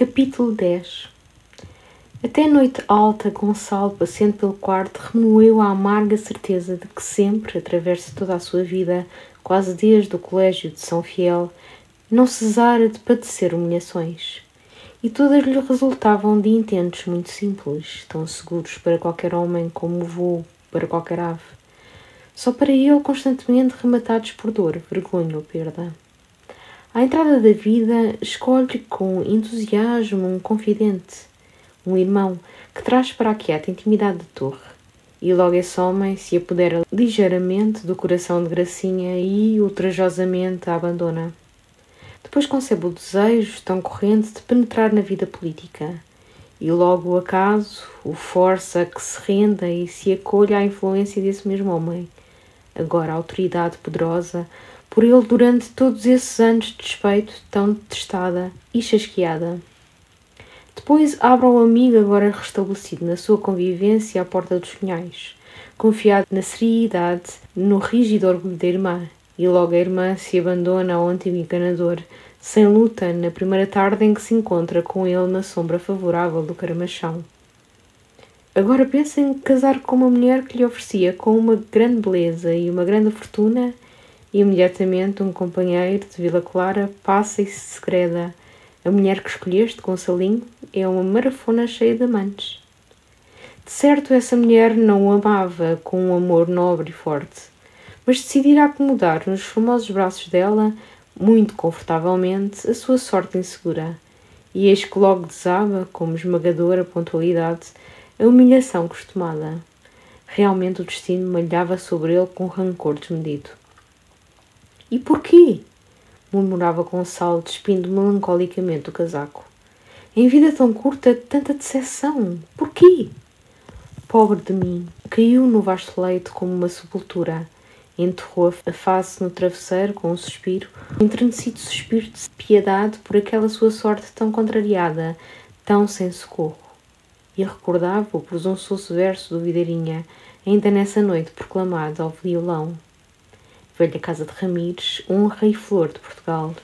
Capítulo 10 Até noite alta, Gonçalo, paciente pelo quarto, remoeu a amarga certeza de que sempre, através de toda a sua vida, quase desde o colégio de São Fiel, não cesara de padecer humilhações. E todas lhe resultavam de intentos muito simples, tão seguros para qualquer homem como o voo para qualquer ave. Só para ele constantemente rematados por dor, vergonha ou perda. À entrada da vida, escolhe com entusiasmo um confidente, um irmão, que traz para a quieta intimidade da torre. E logo esse homem se apodera ligeiramente do coração de Gracinha e ultrajosamente a abandona. Depois concebe o desejo tão corrente de penetrar na vida política. E logo o acaso o força a que se renda e se acolha à influência desse mesmo homem. Agora autoridade poderosa, por ele durante todos esses anos de despeito tão detestada e chasqueada. Depois abre ao amigo agora restabelecido na sua convivência à porta dos cunhais, confiado na seriedade, no rígido orgulho da irmã, e logo a irmã se abandona ao antigo enganador, sem luta, na primeira tarde em que se encontra com ele na sombra favorável do caramachão. Agora pensa em casar com uma mulher que lhe oferecia com uma grande beleza e uma grande fortuna, imediatamente um companheiro de Vila Clara passa e se segreda. A mulher que escolheste, Gonçalinho, é uma marafona cheia de amantes. De certo, essa mulher não o amava com um amor nobre e forte mas decidira acomodar nos famosos braços dela, muito confortavelmente, a sua sorte insegura. E eis que logo desaba, como esmagadora pontualidade, a humilhação costumada. Realmente o destino malhava sobre ele com rancor desmedido. E porquê? murmurava Gonçalo, despindo melancolicamente o casaco. Em vida tão curta, tanta decepção. Porquê? Pobre de mim, caiu no vasto leito como uma sepultura enterrou a face no travesseiro com um suspiro, um entrenecido suspiro de piedade por aquela sua sorte tão contrariada, tão sem socorro. E recordava o presunçoso verso do Videirinha, ainda nessa noite proclamado ao violão. Velha Casa de Ramires, honra e flor de Portugal.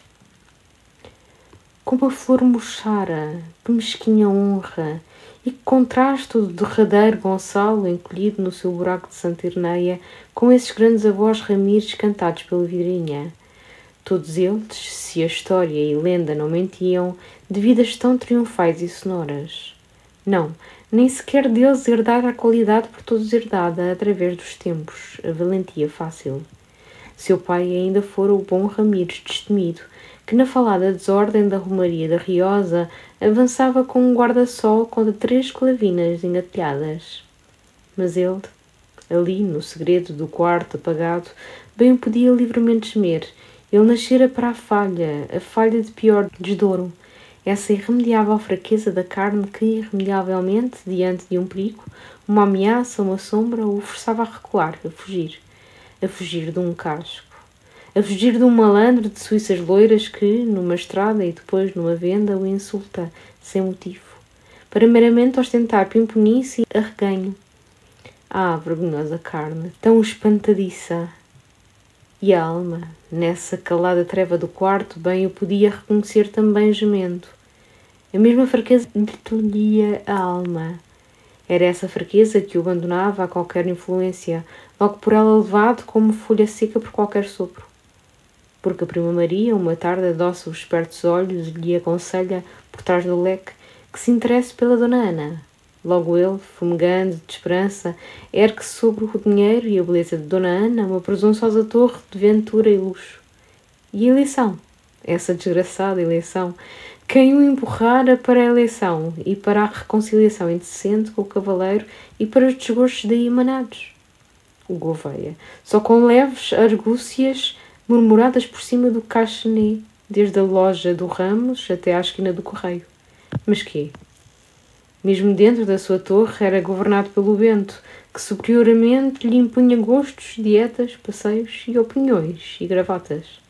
Como a flor murchara, que mesquinha honra, e que contraste o derradeiro Gonçalo encolhido no seu buraco de Santa Irneia com esses grandes avós Ramires cantados pela vidrinha. Todos eles, se a história e lenda não mentiam, de vidas tão triunfais e sonoras. Não, nem sequer deles herdara a qualidade por todos herdada através dos tempos, a valentia fácil. Seu pai ainda fora o bom Ramires destemido, que na falada desordem da Romaria da Riosa avançava com um guarda-sol contra três clavinas engatilhadas. Mas ele, ali no segredo do quarto apagado, bem podia livremente gemer. Ele nascera para a falha, a falha de pior desdouro, essa irremediável fraqueza da carne que, irremediavelmente, diante de um perigo, uma ameaça, uma sombra, o forçava a recuar, a fugir, a fugir de um casco a fugir de um malandro de suíças loiras que, numa estrada e depois numa venda, o insulta, sem motivo, para meramente ostentar pimponice e arreganho. Ah, vergonhosa carne, tão espantadiça! E a alma, nessa calada treva do quarto, bem o podia reconhecer também gemendo. A mesma fraqueza lhe tolhia a alma. Era essa fraqueza que o abandonava a qualquer influência, logo por ela levado como folha seca por qualquer sopro porque a prima Maria, uma tarde, adoça os espertos olhos e lhe aconselha, por trás do leque, que se interesse pela dona Ana. Logo ele, fumegando de esperança, ergue-se sobre o dinheiro e a beleza de dona Ana, uma presunçosa torre de ventura e luxo. E a eleição? Essa desgraçada eleição. Quem o empurrara para a eleição e para a reconciliação indecente com o cavaleiro e para os desgostos daí emanados? Gouveia, só com leves argúcias murmuradas por cima do caixonet, desde a loja do Ramos até à esquina do Correio. Mas quê? Mesmo dentro da sua torre era governado pelo vento, que superiormente lhe impunha gostos, dietas, passeios e opiniões e gravatas.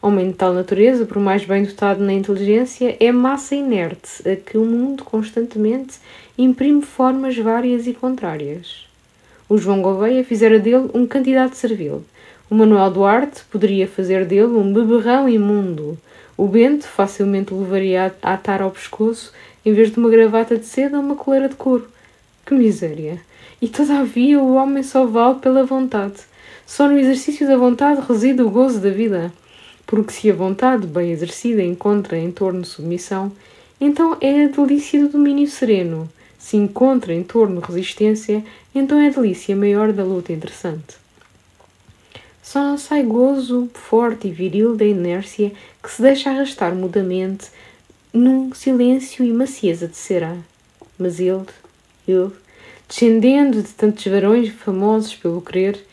Homem de tal natureza, por mais bem dotado na inteligência, é massa inerte a que o mundo constantemente imprime formas várias e contrárias. O João Gouveia fizera dele um candidato servil, o Manuel Duarte poderia fazer dele um beberrão imundo. O Bento facilmente o levaria a atar ao pescoço em vez de uma gravata de seda ou uma coleira de couro. Que miséria! E todavia o homem só vale pela vontade. Só no exercício da vontade reside o gozo da vida. Porque se a vontade, bem exercida, encontra em torno submissão, então é a delícia do domínio sereno. Se encontra em torno resistência, então é delícia maior da luta interessante. Só não sai gozo forte e viril da inércia que se deixa arrastar mudamente num silêncio e macieza de cera. Mas ele, ele, descendendo de tantos varões famosos pelo querer,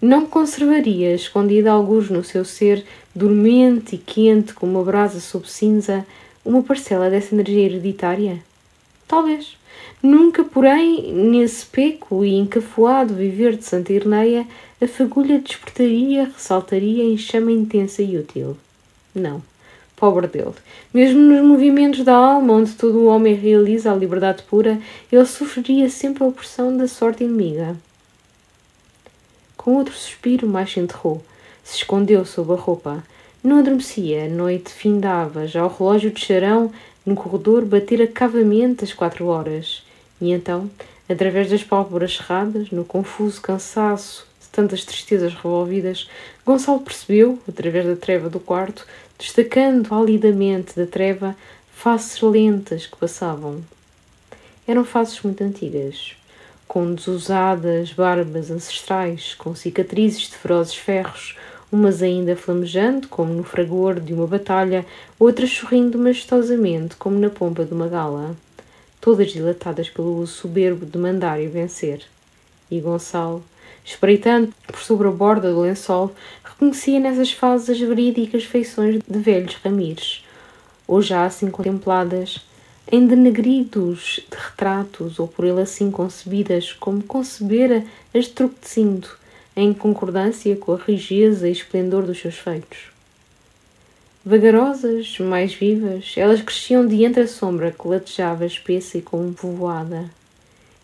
não conservaria, escondida alguns no seu ser, dormente e quente como uma brasa sob cinza, uma parcela dessa energia hereditária? Talvez. Nunca, porém, nesse peco e encafuado viver de Santa Irneia, a fagulha despertaria, ressaltaria em chama intensa e útil. Não. Pobre dele. Mesmo nos movimentos da alma, onde todo o homem realiza a liberdade pura, ele sofreria sempre a opressão da sorte inimiga. Com outro suspiro, mais se enterrou. Se escondeu sob a roupa. Não adormecia, a noite findava, já o relógio de charão no corredor batera cavamente as quatro horas. E então, através das pálpebras cerradas, no confuso cansaço de tantas tristezas revolvidas, Gonçalo percebeu, através da treva do quarto, destacando palidamente da treva, faces lentas que passavam. Eram faces muito antigas, com desusadas barbas ancestrais, com cicatrizes de ferozes ferros, umas ainda flamejando, como no fragor de uma batalha, outras sorrindo majestosamente, como na pompa de uma gala, todas dilatadas pelo soberbo de mandar e vencer. E Gonçalo, espreitando por sobre a borda do lençol, reconhecia nessas fases as verídicas feições de velhos Ramires, ou já assim contempladas, em denegridos de retratos, ou por ele assim concebidas como concebera as em concordância com a rigidez e esplendor dos seus feitos. Vagarosas, mais vivas, elas cresciam de entre a sombra que latejava espessa e como povoada.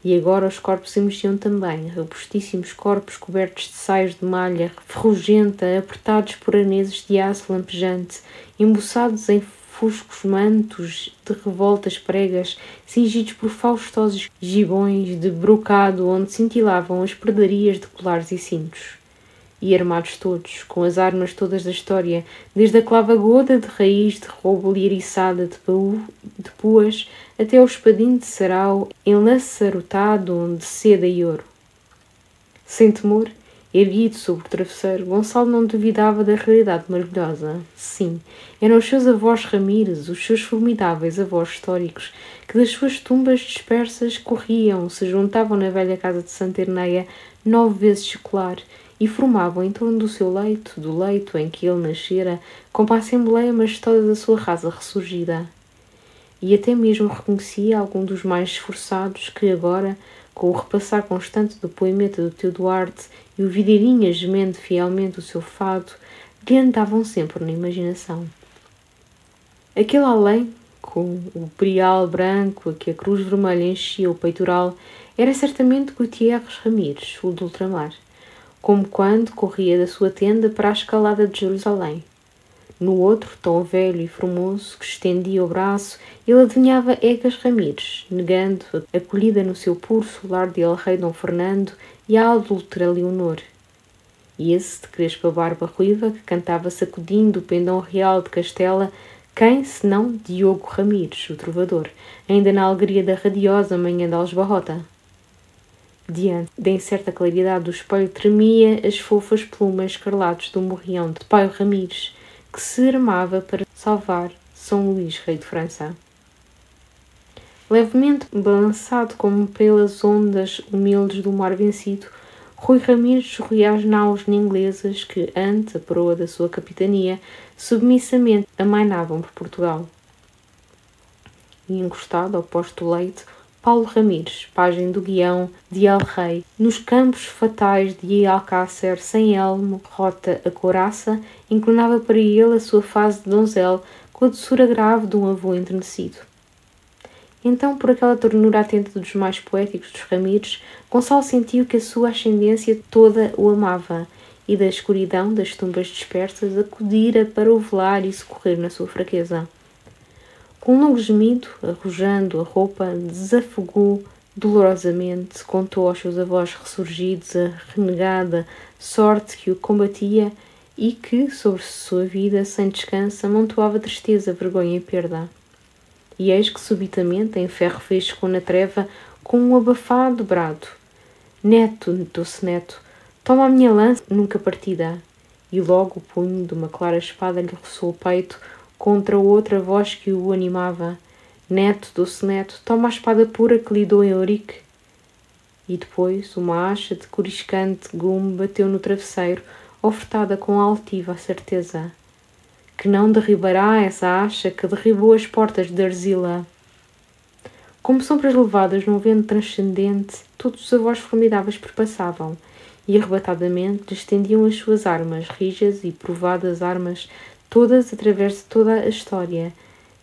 E agora os corpos se mexiam também, robustíssimos corpos cobertos de saios de malha ferrugenta, apertados por aneses de aço lampejante, embuçados em fuscos mantos de revoltas pregas, cingidos por faustosos gibões de brocado onde cintilavam as perdarias de colares e cintos. E armados todos, com as armas todas da história, desde a clava goda de raiz de roubo lieriçada de, paú, de puas até ao espadinho de sarau enlaçarotado de seda e ouro. Sem temor, Erguido sobre o travesseiro, Gonçalo não duvidava da realidade maravilhosa. Sim, eram os seus avós Ramírez, os seus formidáveis avós históricos, que das suas tumbas dispersas corriam, se juntavam na velha casa de Santa Erneia nove vezes secular e formavam em torno do seu leito, do leito em que ele nascera, como a assembleia majestosa da sua raça ressurgida. E até mesmo reconhecia algum dos mais esforçados que agora, com o repassar constante do poemeta do teu Duarte e o videirinha gemendo fielmente o seu fado, lhe andavam sempre na imaginação. Aquele além, com o brial branco a que a cruz vermelha enchia o peitoral, era certamente Gutierres Ramires, o do ultramar, como quando corria da sua tenda para a escalada de Jerusalém. No outro, tão velho e formoso, que estendia o braço, ele adivinhava Egas Ramires, negando, acolhida no seu puro solar de El Rei Dom Fernando e a adúltera Leonor. E esse de crespa barba ruiva que cantava sacudindo o pendão real de Castela, quem, senão Diogo Ramires, o trovador, ainda na alegria da radiosa manhã de Alsbarrota? Diante da incerta claridade do espelho tremia as fofas plumas escarlates do morrião de Pai Ramires, que se armava para salvar São Luís, rei de França. Levemente balançado como pelas ondas humildes do mar vencido, Rui Ramires sorria às naus inglesas que, ante a proa da sua capitania, submissamente amainavam por Portugal. E encostado ao posto do leite, Paulo Ramires, pajem do guião de El Rei, nos campos fatais de Alcácer, sem elmo, rota a couraça, inclinava para ele a sua face de donzel com a doçura grave de um avô enternecido. Então, por aquela ternura atenta dos mais poéticos dos Ramires, Gonçalo sentiu que a sua ascendência toda o amava e da escuridão das tumbas dispersas acudira para o velar e socorrer na sua fraqueza. Com um longo gemido, arrojando a roupa, desafogou dolorosamente, contou aos seus avós ressurgidos a renegada sorte que o combatia e que, sobre sua vida, sem descanso, amontoava tristeza, vergonha e perda. E eis que subitamente, em ferro fresco na treva, com um abafado brado: Neto, doce neto, toma a minha lança nunca partida. E logo o punho de uma clara espada lhe roçou o peito contra outra voz que o animava. Neto, doce neto, toma a espada pura que lhe dou em Eurique. E depois uma acha de coriscante gume bateu no travesseiro, ofertada com altiva certeza que não derribará essa acha que derribou as portas de Arzila. Como sombras levadas num vento transcendente, todos os avós formidáveis perpassavam e arrebatadamente estendiam as suas armas, rijas e provadas armas, todas através de toda a história,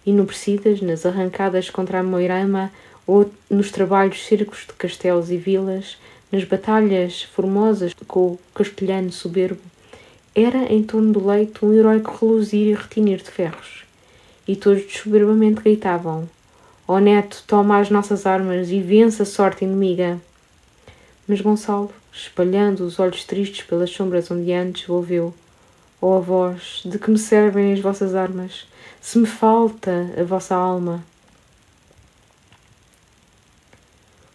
enobrecidas nas arrancadas contra a Moirama ou nos trabalhos circos de castelos e vilas, nas batalhas formosas com o castelhano soberbo, era em torno do leito um heróico reluzir e retinir de ferros. E todos soberbamente gritavam: Ó oh neto, toma as nossas armas e vence a sorte inimiga. Mas Gonçalo, espalhando os olhos tristes pelas sombras ondeantes, volveu: Ó oh avós, de que me servem as vossas armas, se me falta a vossa alma?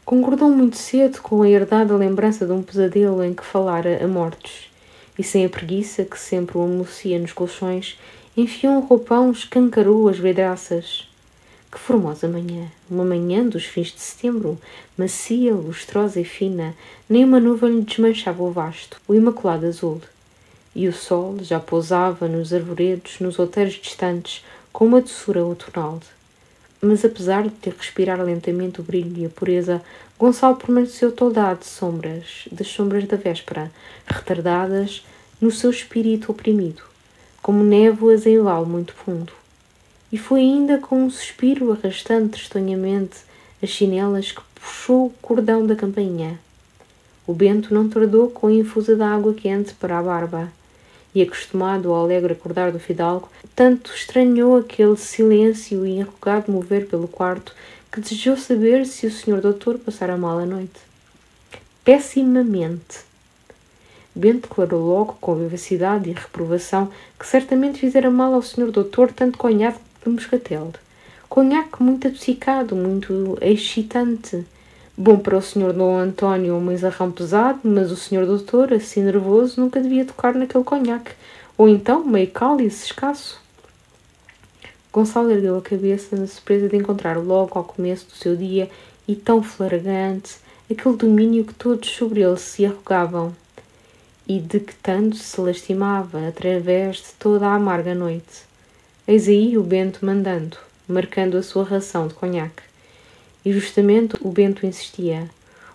Concordou muito cedo com a herdada lembrança de um pesadelo em que falara a mortes, e sem a preguiça que sempre o amocia nos colchões, enfiou um roupão, escancarou as vidraças. Que formosa manhã! Uma manhã dos fins de setembro, macia, lustrosa e fina, nem uma nuvem lhe desmanchava o vasto, o imaculado azul. E o sol já pousava nos arvoredos, nos outeiros distantes, com uma doçura outonal mas apesar de ter respirar lentamente o brilho e a pureza, Gonçalo permaneceu toldado de sombras, das sombras da véspera, retardadas no seu espírito oprimido, como névoas em vale muito fundo. E foi ainda com um suspiro arrastando tristonhamente as chinelas que puxou o cordão da campainha. O Bento não tardou com a infusa da água quente para a barba e acostumado ao alegre acordar do fidalgo, tanto estranhou aquele silêncio e enrugado mover pelo quarto que desejou saber se o senhor doutor passara mal a noite. Pessimamente. Bento declarou logo, com vivacidade e reprovação, que certamente fizera mal ao senhor doutor tanto conhaque de moscatel. Conhaque muito adocicado, muito excitante, Bom para o senhor Dom António um menzarrão pesado, mas o senhor doutor, assim nervoso, nunca devia tocar naquele conhaque. Ou então, meio cálice escasso. Gonçalo ergueu a cabeça na surpresa de encontrar logo ao começo do seu dia e tão flagrante aquele domínio que todos sobre ele se arrogavam e de que tanto se lastimava através de toda a amarga noite. Eis aí o Bento mandando, marcando a sua ração de conhaque. E justamente o Bento insistia.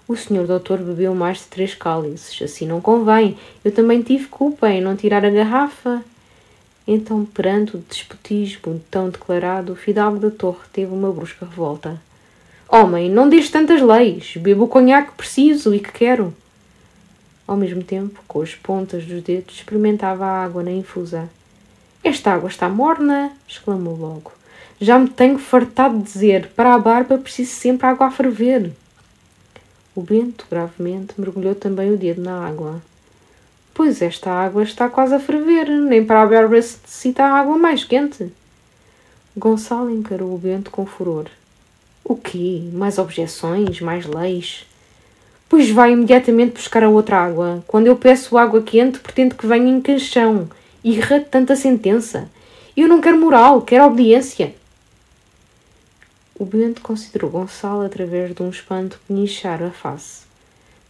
O senhor doutor bebeu mais de três cálices, assim não convém. Eu também tive culpa em não tirar a garrafa. Então, perante o despotismo tão declarado, o fidalgo da torre teve uma brusca revolta. Homem, não diz tantas leis. Bebo o conhaque que preciso e que quero. Ao mesmo tempo, com as pontas dos dedos, experimentava a água na infusa. Esta água está morna! exclamou logo. Já me tenho fartado de dizer, para a barba preciso sempre água a ferver. O Bento, gravemente, mergulhou também o dedo na água. Pois esta água está quase a ferver, nem para a barba se necessita água mais quente. Gonçalo encarou o Bento com furor. O quê? Mais objeções? Mais leis? Pois vai imediatamente buscar a outra água. Quando eu peço água quente, pretendo que venha em canchão. Irra tanta sentença. Eu não quero moral, quero obediência. O Bento considerou Gonçalo através de um espanto penichar a face.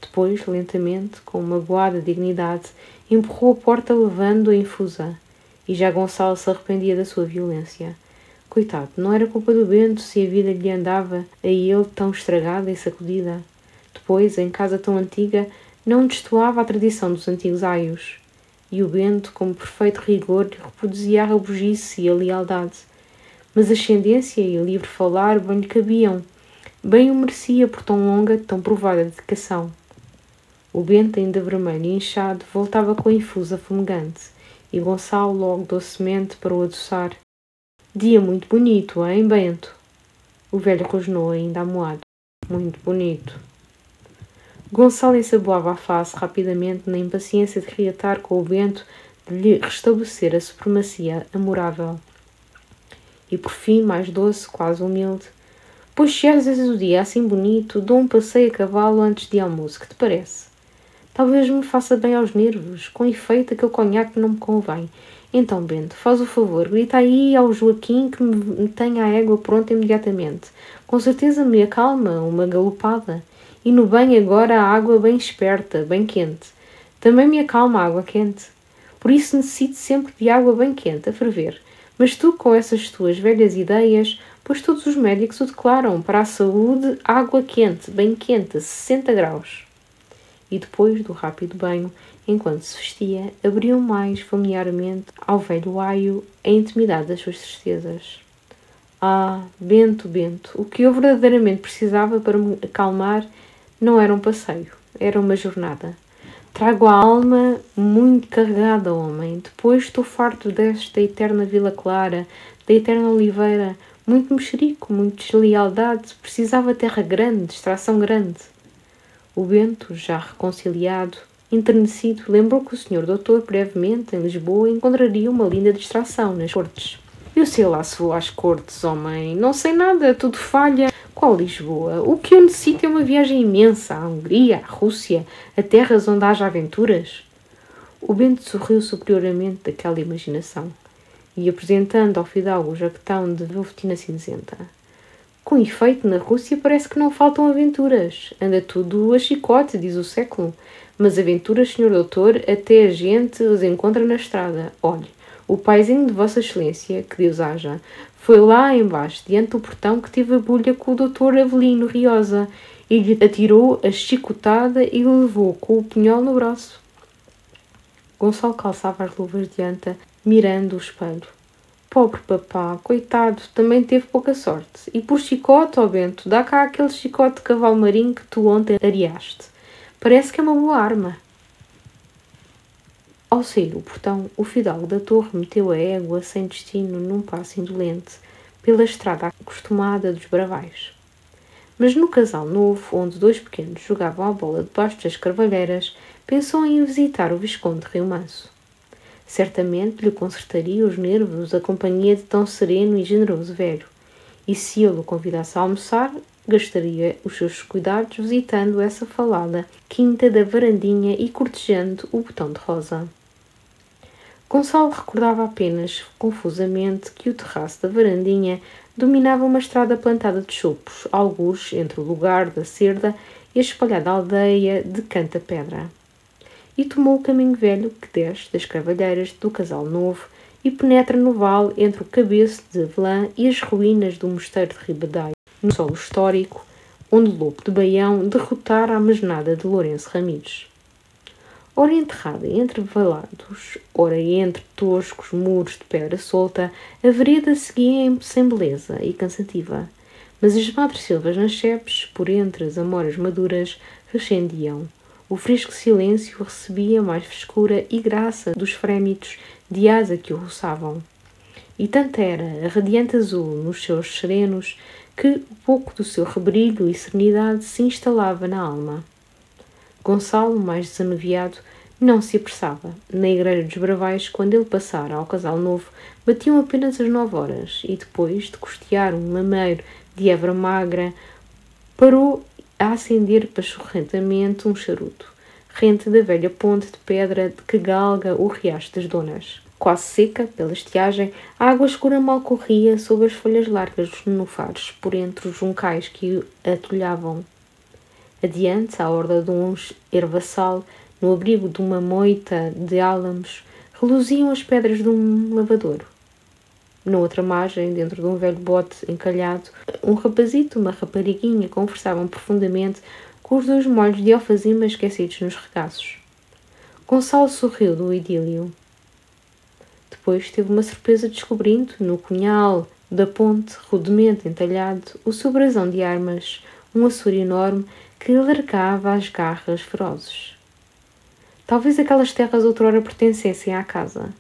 Depois, lentamente, com uma magoada dignidade, empurrou a porta levando a infusa. E já Gonçalo se arrependia da sua violência. Coitado, não era culpa do Bento se a vida lhe andava a ele tão estragada e sacudida. Depois, em casa tão antiga, não destoava a tradição dos antigos aios. E o Bento, com perfeito rigor, lhe reproduzia a rabugice e a lealdade mas ascendência e livre falar bem lhe cabiam. Bem o merecia por tão longa, tão provada dedicação. O Bento, ainda vermelho e inchado, voltava com a infusa fumegante, e Gonçalo logo docemente para o adoçar. Dia muito bonito, hein, Bento? O velho rosnou ainda amoado. Muito bonito. Gonçalo ensaboava a face rapidamente na impaciência de reatar com o Bento de lhe restabelecer a supremacia amorável. E por fim, mais doce, quase humilde, Pois se vezes o dia assim bonito, dou um passeio a cavalo antes de almoço, que te parece? Talvez me faça bem aos nervos, com efeito aquele conhaque não me convém. Então, Bento, faz o favor, grita aí ao Joaquim que me tenha a égua pronta imediatamente. Com certeza me acalma uma galopada. E no banho agora a água bem esperta, bem quente. Também me acalma a água quente. Por isso necessito sempre de água bem quente, a ferver. Mas tu, com essas tuas velhas ideias, pois todos os médicos o declaram para a saúde água quente, bem quente, a 60 graus. E depois do rápido banho, enquanto se vestia, abriu mais familiarmente ao velho aio a intimidade das suas tristezas. Ah, Bento, Bento, o que eu verdadeiramente precisava para me acalmar não era um passeio, era uma jornada. Trago a alma muito carregada, homem. Depois estou farto desta eterna Vila Clara, da eterna Oliveira, muito mexerico, muito deslealdade, precisava terra grande, distração grande. O Bento, já reconciliado, enternecido, lembrou que o senhor doutor, brevemente, em Lisboa, encontraria uma linda distração nas cortes. Eu sei lá se vou às cortes, homem. Não sei nada, tudo falha. Qual Lisboa? O que eu necessito é uma viagem imensa à Hungria, à Rússia, a terras onde haja aventuras. O Bento sorriu superiormente daquela imaginação e apresentando ao fidalgo o jaquetão de velvetina cinzenta. Com efeito, na Rússia parece que não faltam aventuras. Anda tudo a chicote, diz o século. Mas aventuras, senhor doutor, até a gente os encontra na estrada. Olhe, o paizinho de Vossa Excelência, que Deus haja, foi lá embaixo, diante do portão, que teve a bulha com o doutor Avelino Riosa e lhe atirou a chicotada e levou com o punhal no braço. Gonçalo calçava as luvas de anta mirando o espelho. Pobre papá, coitado, também teve pouca sorte. E por chicote, ó oh Bento, dá cá aquele chicote de cavalo marinho que tu ontem areaste. Parece que é uma boa arma. Ao sair do portão, o fidalgo da torre meteu a égua sem destino num passo indolente, pela estrada acostumada dos bravais. Mas no casal novo, onde dois pequenos jogavam a bola debaixo das carvalheiras, pensou em visitar o Visconde Rio Manso. Certamente lhe consertaria os nervos a companhia de tão sereno e generoso velho, e se ele o convidasse a almoçar, gastaria os seus cuidados visitando essa falada quinta da varandinha e cortejando o botão de rosa. Gonçalo recordava apenas, confusamente, que o terraço da varandinha dominava uma estrada plantada de chopos, alguns entre o lugar da cerda e a espalhada aldeia de Canta Pedra e tomou o caminho velho que desce das Carvalheiras do Casal Novo e penetra no vale entre o cabeço de Avelã e as ruínas do mosteiro de Ribadai, no solo histórico, onde Lopo de Baião derrotara a mesnada de Lourenço Ramires. Ora enterrada entre valados, ora entre toscos muros de pedra solta, a vereda seguia sem beleza e cansativa, mas as madres silvas nas chepes, por entre as amoras maduras, rescendiam, o fresco silêncio recebia mais frescura e graça dos frémitos de asa que o roçavam. E tanto era a radiante azul nos seus serenos que pouco do seu rebrilho e serenidade se instalava na alma. Gonçalo, mais desanuviado, não se apressava. Na igreja dos Bravais, quando ele passara ao casal novo, batiam apenas as nove horas, e depois de costear um lameiro de Évora magra, parou a acender pachorrentamente um charuto, rente da velha ponte de pedra de que galga o riacho das donas. Quase seca pela estiagem, a água escura mal corria sob as folhas largas dos nenufares, por entre os juncais que atulhavam. Adiante, à horda de um ervaçal, no abrigo de uma moita de álamos, reluziam as pedras de um lavadouro. Na outra margem, dentro de um velho bote encalhado, um rapazito e uma rapariguinha conversavam profundamente com os dois molhos de alfazima esquecidos nos regaços. Gonçalo sorriu do idílio. Depois teve uma surpresa descobrindo, no cunhal da ponte, rudemente entalhado, o seu brasão de armas, um açor enorme que alargava as garras ferozes. Talvez aquelas terras outrora pertencessem à casa,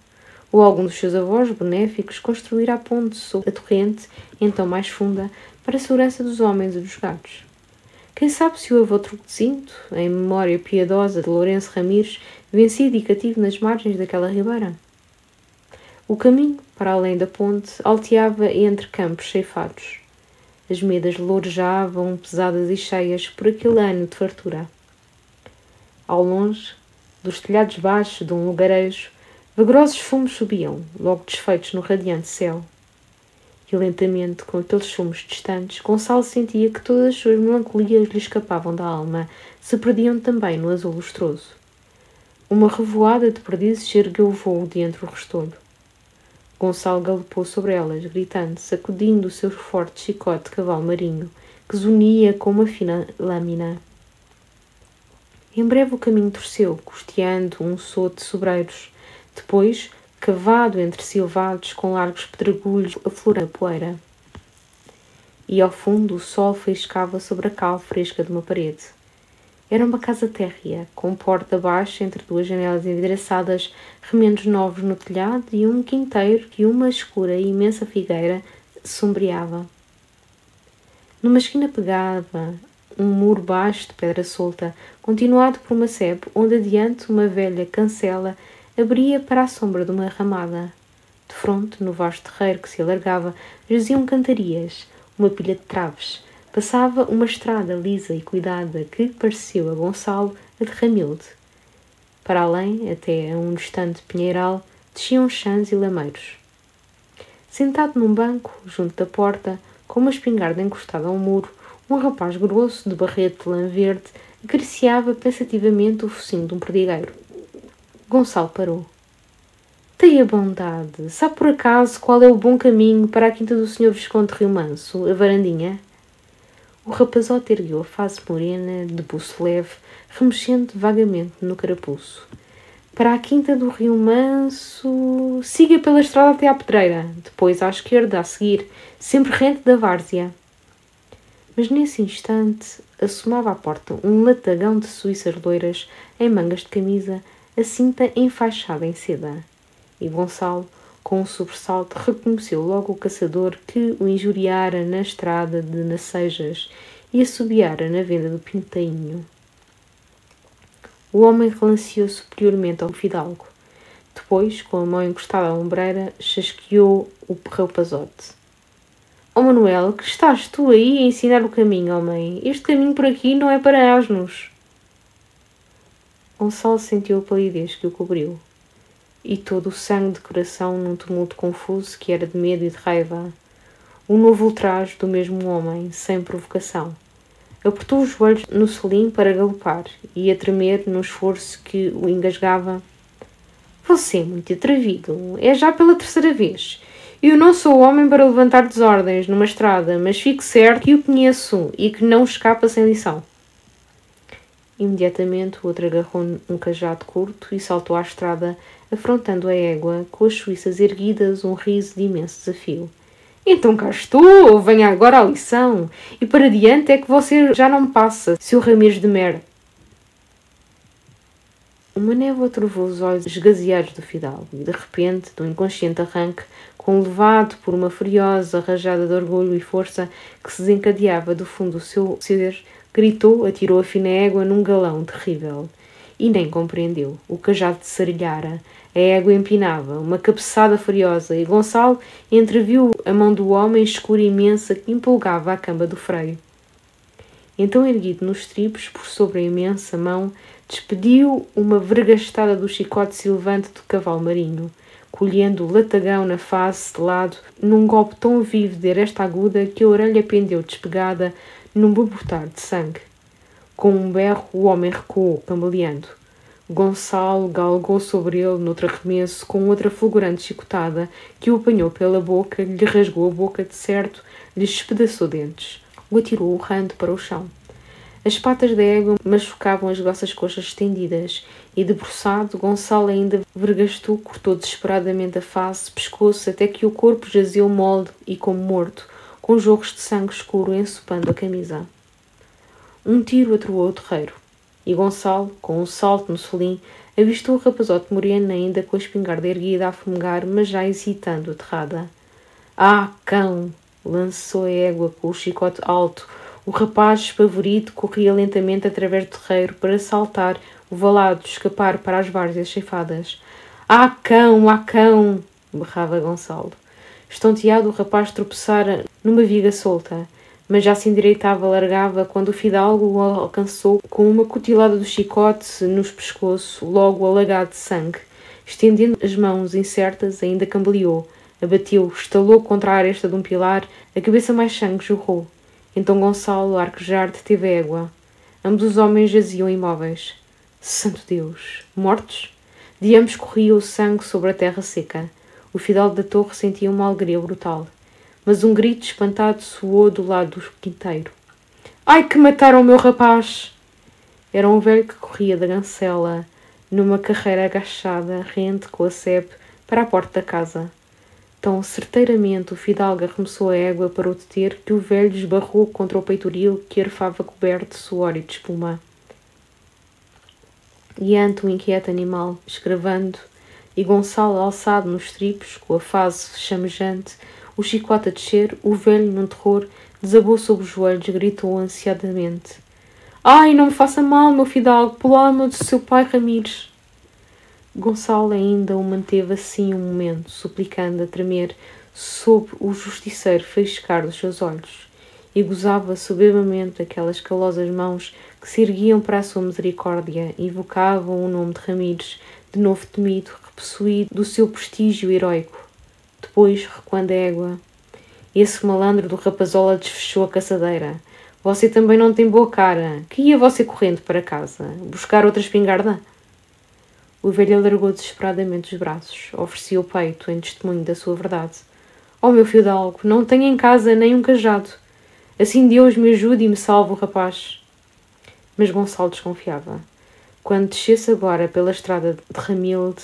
ou algum dos seus avós benéficos construíra a ponte sobre a torrente, então mais funda, para a segurança dos homens e dos gatos. Quem sabe se o avô Truquezinto, em memória piedosa de Lourenço Ramires, vencido e cativo nas margens daquela ribeira? O caminho, para além da ponte, alteava entre campos ceifados. As medas lourejavam pesadas e cheias por aquele ano de fartura. Ao longe, dos telhados baixos de um lugarejo, vagarosos fumos subiam, logo desfeitos no radiante céu. E lentamente, com aqueles fumos distantes, Gonçalo sentia que todas as suas melancolias lhe escapavam da alma, se perdiam também no azul lustroso. Uma revoada de perdizes ergueu o voo de entre o restolho. Gonçalo galopou sobre elas, gritando, sacudindo o seu forte chicote de cavalo marinho, que zunia com uma fina lâmina. Em breve o caminho torceu, costeando um soto de sobreiros. Depois, cavado entre silvados com largos pedregulhos aflorando a poeira. E ao fundo o sol faiscava sobre a cal fresca de uma parede. Era uma casa térrea, com porta baixa entre duas janelas envidraçadas, remendos novos no telhado e um quinteiro que uma escura e imensa figueira sombreava. Numa esquina pegava um muro baixo de pedra solta, continuado por uma sebe, onde adiante uma velha cancela abria para a sombra de uma ramada. De fronte, no vasto terreiro que se alargava, jaziam cantarias, uma pilha de traves. Passava uma estrada lisa e cuidada que pareceu a Gonçalo a de Ramilde. Para além, até a um distante pinheiral, desciam chãs e lameiros. Sentado num banco, junto da porta, com uma espingarda encostada ao muro, um rapaz grosso, de barrete de lã verde, acariciava pensativamente o focinho de um perdigueiro. Gonçalo parou. Tenha bondade. Sabe por acaso qual é o bom caminho para a quinta do Senhor Visconde Rio Manso, a varandinha? O rapazote ergueu a face morena, de buço leve, remexendo vagamente no carapuço. Para a quinta do Rio Manso, siga pela estrada até à pedreira, depois à esquerda, a seguir, sempre rente da várzea mas nesse instante assomava à porta um latagão de suíças loiras em mangas de camisa, a cinta enfaixada em seda. E Gonçalo, com um sobressalto, reconheceu logo o caçador que o injuriara na estrada de Nacejas e assobiara na venda do pintainho. O homem relanceou superiormente ao fidalgo. Depois, com a mão encostada à ombreira, chasqueou o rapazote. Oh Manuel, que estás tu aí a ensinar o caminho, homem? Este caminho por aqui não é para asnos. Gonçalo sentiu a palidez que o cobriu e todo o sangue de coração num tumulto confuso que era de medo e de raiva. Um novo ultraje do mesmo homem, sem provocação. Apertou os joelhos no selim para galopar e a tremer no esforço que o engasgava. Você é muito atrevido. É já pela terceira vez. Eu não sou homem para levantar desordens numa estrada, mas fico certo que o conheço e que não escapa sem lição. Imediatamente o outro agarrou um cajado curto e saltou à estrada, afrontando a égua, com as suíças erguidas, um riso de imenso desafio. Então cá estou, venha agora à lição. E para diante é que você já não passa, seu Ramires de Mer. Uma névoa trovou os olhos esgazeados do fidalgo e, de repente, um inconsciente arranque, com levado por uma furiosa rajada de orgulho e força que se desencadeava do fundo do seu ser, gritou, atirou a fina égua num galão terrível. E nem compreendeu. O cajado de sarilhara, a égua empinava, uma cabeçada furiosa, e Gonçalo entreviu a mão do homem escura e imensa que empolgava a camba do freio. Então, erguido nos tripos, por sobre a imensa mão, despediu uma vergastada do chicote silvante do cavalo marinho, colhendo o latagão na face de lado, num golpe tão vivo de aresta aguda que a orelha pendeu despegada num borbotar de sangue. Com um berro, o homem recuou, cambaleando. Gonçalo galgou sobre ele noutro arremesso com outra fulgurante chicotada que o apanhou pela boca, lhe rasgou a boca de certo, lhe espedaçou dentes. O atirou urrando para o chão. As patas da égua machucavam as grossas coxas estendidas, e debruçado, Gonçalo ainda vergastou, cortou desesperadamente a face, pescoço, até que o corpo jazeu molde e como morto, com jorros de sangue escuro ensopando a camisa. Um tiro atroou o terreiro. E Gonçalo, com um salto no solim, avistou o rapazote moreno ainda com a espingarda erguida a fumegar, mas já hesitando, aterrada. Ah, cão! lançou a égua com o chicote alto. O rapaz, espavorido, corria lentamente através do terreiro para saltar o valado, escapar para as várzeas ceifadas. Ah, cão! Ah, cão! berrava Gonçalo. Estonteado, o rapaz tropeçara numa viga solta mas já se endireitava, largava, quando o fidalgo o alcançou com uma cutilada do chicote nos pescoço, logo alagado de sangue. Estendendo as mãos incertas, ainda cambaleou, abateu, estalou contra a aresta de um pilar, a cabeça mais sangue jorrou. Então Gonçalo, arquejar, deteve a égua. Ambos os homens jaziam imóveis. Santo Deus! Mortos? De ambos corria o sangue sobre a terra seca. O fidalgo da torre sentia uma alegria brutal mas um grito espantado soou do lado do quinteiro. Ai, que mataram o meu rapaz! Era um velho que corria da gancela, numa carreira agachada, rente com a sebe, para a porta da casa. Tão certeiramente o fidalgo arremessou a égua para o deter que o velho esbarrou contra o peitoril que arfava coberto de suor e de espuma. Diante o inquieto animal, escravando, e Gonçalo alçado nos tripos, com a face chamejante, o chicote a descer, o velho, num terror, desabou sobre os joelhos gritou ansiadamente: Ai, não me faça mal, meu fidalgo, pela alma do seu pai Ramires. Gonçalo ainda o manteve assim um momento, suplicando a tremer, sob o justiceiro faiscar dos seus olhos, e gozava soberbamente aquelas calosas mãos que se erguiam para a sua misericórdia e invocavam o nome de Ramires, de novo temido, repossuído do seu prestígio heróico. Depois, recuando a égua, esse malandro do rapazola desfechou a caçadeira. Você também não tem boa cara. Que ia você correndo para casa? Buscar outra espingarda? O velho alargou desesperadamente os braços, oferecia o peito em testemunho da sua verdade. Oh, meu fidalgo, não tenho em casa nem um cajado. Assim Deus me ajude e me salve o rapaz. Mas Gonçalo desconfiava. Quando descesse agora pela estrada de Ramilde,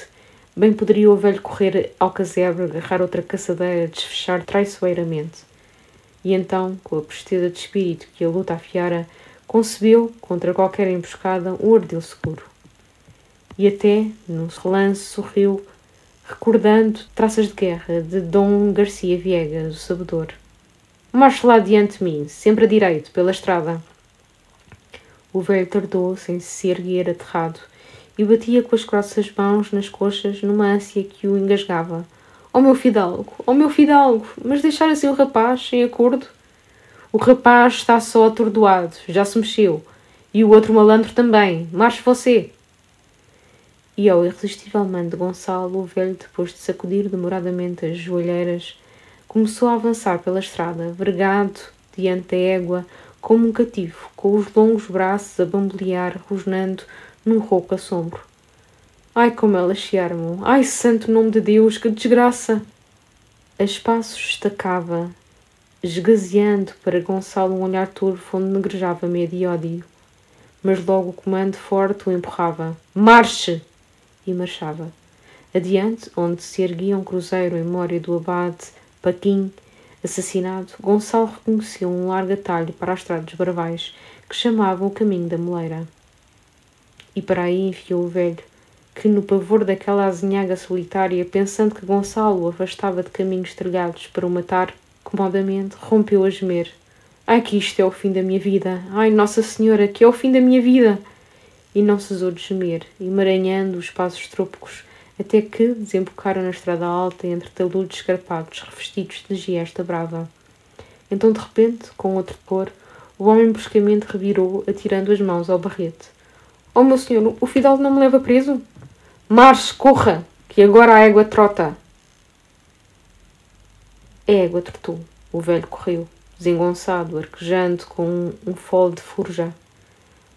Bem poderia o velho correr ao casebre, agarrar outra caçadeira, desfechar traiçoeiramente. E então, com a presteza de espírito que a luta afiara, concebeu, contra qualquer emboscada, um ardil seguro. E até, num relance, sorriu, recordando traças de guerra de Dom Garcia Viegas, o sabedor. Marche lá diante de mim, sempre a direito, pela estrada. O velho tardou, sem se erguer, aterrado, e batia com as grossas mãos nas coxas numa ânsia que o engasgava. Oh meu fidalgo, oh meu fidalgo, mas deixar assim o rapaz sem acordo? O rapaz está só atordoado, já se mexeu. E o outro malandro também. Marche você! E ao irresistível mano de Gonçalo, o velho, depois de sacudir demoradamente as joelheiras, começou a avançar pela estrada, vergado diante da égua, como um cativo, com os longos braços a bambolear, rosnando num rouco assombro. Ai, como elas se armam! Ai, santo nome de Deus, que desgraça! A espaços estacava, esgazeando para Gonçalo um olhar turvo onde negrejava medo e ódio. Mas logo o comando forte o empurrava. Marche! E marchava. Adiante, onde se erguia um cruzeiro em memória do abade Paquim, assassinado, Gonçalo reconheceu um largo atalho para a estrada dos Bravais, que chamavam o caminho da moleira e para aí enfiou o velho, que, no pavor daquela azinhaga solitária, pensando que Gonçalo afastava de caminhos trilhados para o matar, comodamente rompeu a gemer. Ai, que isto é o fim da minha vida! Ai, Nossa Senhora, que é o fim da minha vida! E não cesou de gemer, emaranhando os passos trópicos, até que desembocaram na estrada alta entre taludes escarpados, revestidos de giesta brava. Então, de repente, com outro cor, o homem bruscamente revirou, atirando as mãos ao barrete. Oh, meu senhor, o fidalgo não me leva preso? Marche, corra, que agora a égua trota. A égua trotou. O velho correu, desengonçado, arquejando com um, um de forja.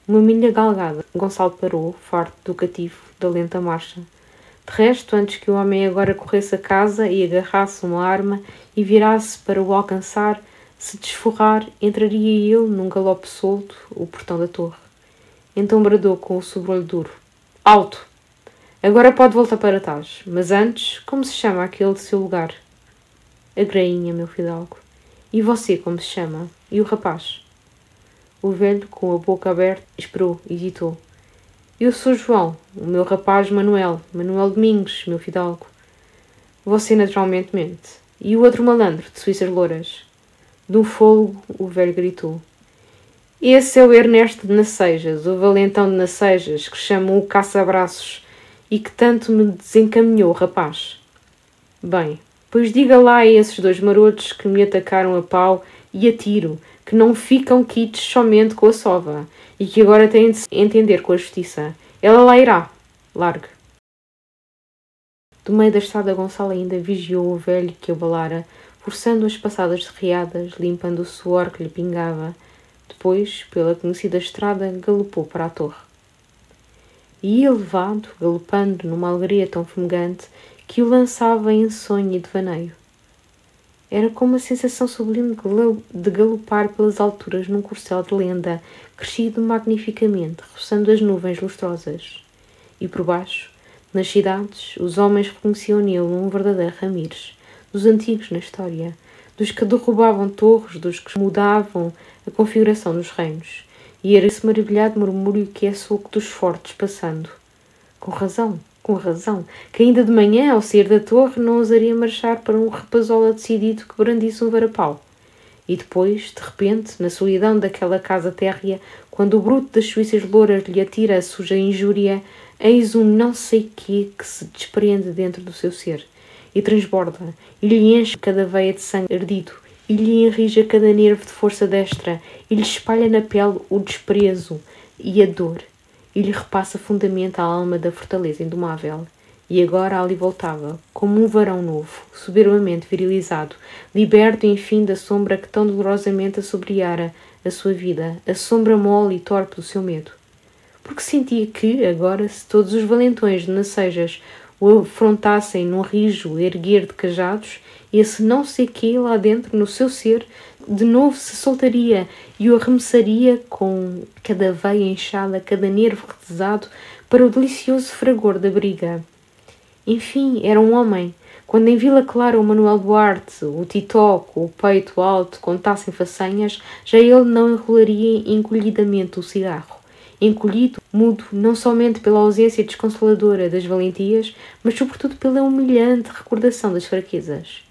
Uma milha galgada, Gonçalo parou, farto do cativo, da lenta marcha. De resto, antes que o homem agora corresse a casa e agarrasse uma arma e virasse para o alcançar, se desforrar, entraria ele num galope solto o portão da torre. Então bradou com o sobrolho duro: Alto! Agora pode voltar para trás, mas antes, como se chama aquele de seu lugar? A grainha, meu fidalgo. E você, como se chama? E o rapaz? O velho, com a boca aberta, esperou, hesitou. Eu sou João, o meu rapaz Manuel, Manuel Domingos, meu fidalgo. Você naturalmente mente. E o outro malandro, de suíças louras. De um fogo, o velho gritou. Esse é o Ernesto de Nacejas, o valentão de Nacejas, que chamam o caça-braços e que tanto me desencaminhou, rapaz. Bem, pois diga lá a esses dois marotos que me atacaram a pau e a tiro, que não ficam quites somente com a sova, e que agora têm de se entender com a justiça. Ela lá irá. Largue. Do meio da estrada, Gonçalo ainda vigiou o velho que abalara, forçando as passadas derriadas, limpando o suor que lhe pingava. Depois, pela conhecida estrada, galopou para a torre. E ia levado, galopando numa alegria tão fumegante, que o lançava em sonho e devaneio. Era como uma sensação sublime de galopar pelas alturas num corcel de lenda, crescido magnificamente, roçando as nuvens lustrosas. E por baixo, nas cidades, os homens reconheciam nele um verdadeiro Ramires, dos antigos na história, dos que derrubavam torres, dos que mudavam a configuração dos reinos. E era esse maravilhado murmúrio que é soco dos fortes passando. Com razão, com razão, que ainda de manhã, ao sair da torre, não ousaria marchar para um rapazola decidido que brandisse um varapau. E depois, de repente, na solidão daquela casa térrea, quando o bruto das suíças louras lhe atira a suja injúria, eis um não sei quê que se desprende dentro do seu ser, e transborda, e lhe enche cada veia de sangue ardido, e lhe enrija cada nervo de força destra, e lhe espalha na pele o desprezo e a dor, e lhe repassa fundamente a alma da fortaleza indomável. E agora ali voltava, como um varão novo, soberbamente virilizado, liberto enfim da sombra que tão dolorosamente assobriara a sua vida, a sombra mole e torpe do seu medo. Porque sentia que, agora, se todos os valentões de Nacejas o afrontassem num rijo erguer de cajados, esse não sei quê lá dentro, no seu ser, de novo se soltaria e o arremessaria com cada veia inchada, cada nervo retesado, para o delicioso fragor da briga. Enfim, era um homem. Quando em Vila Clara o Manuel Duarte, o Titó, com o peito alto, contassem façanhas, já ele não enrolaria encolhidamente o cigarro. Encolhido, mudo, não somente pela ausência desconsoladora das valentias, mas sobretudo pela humilhante recordação das fraquezas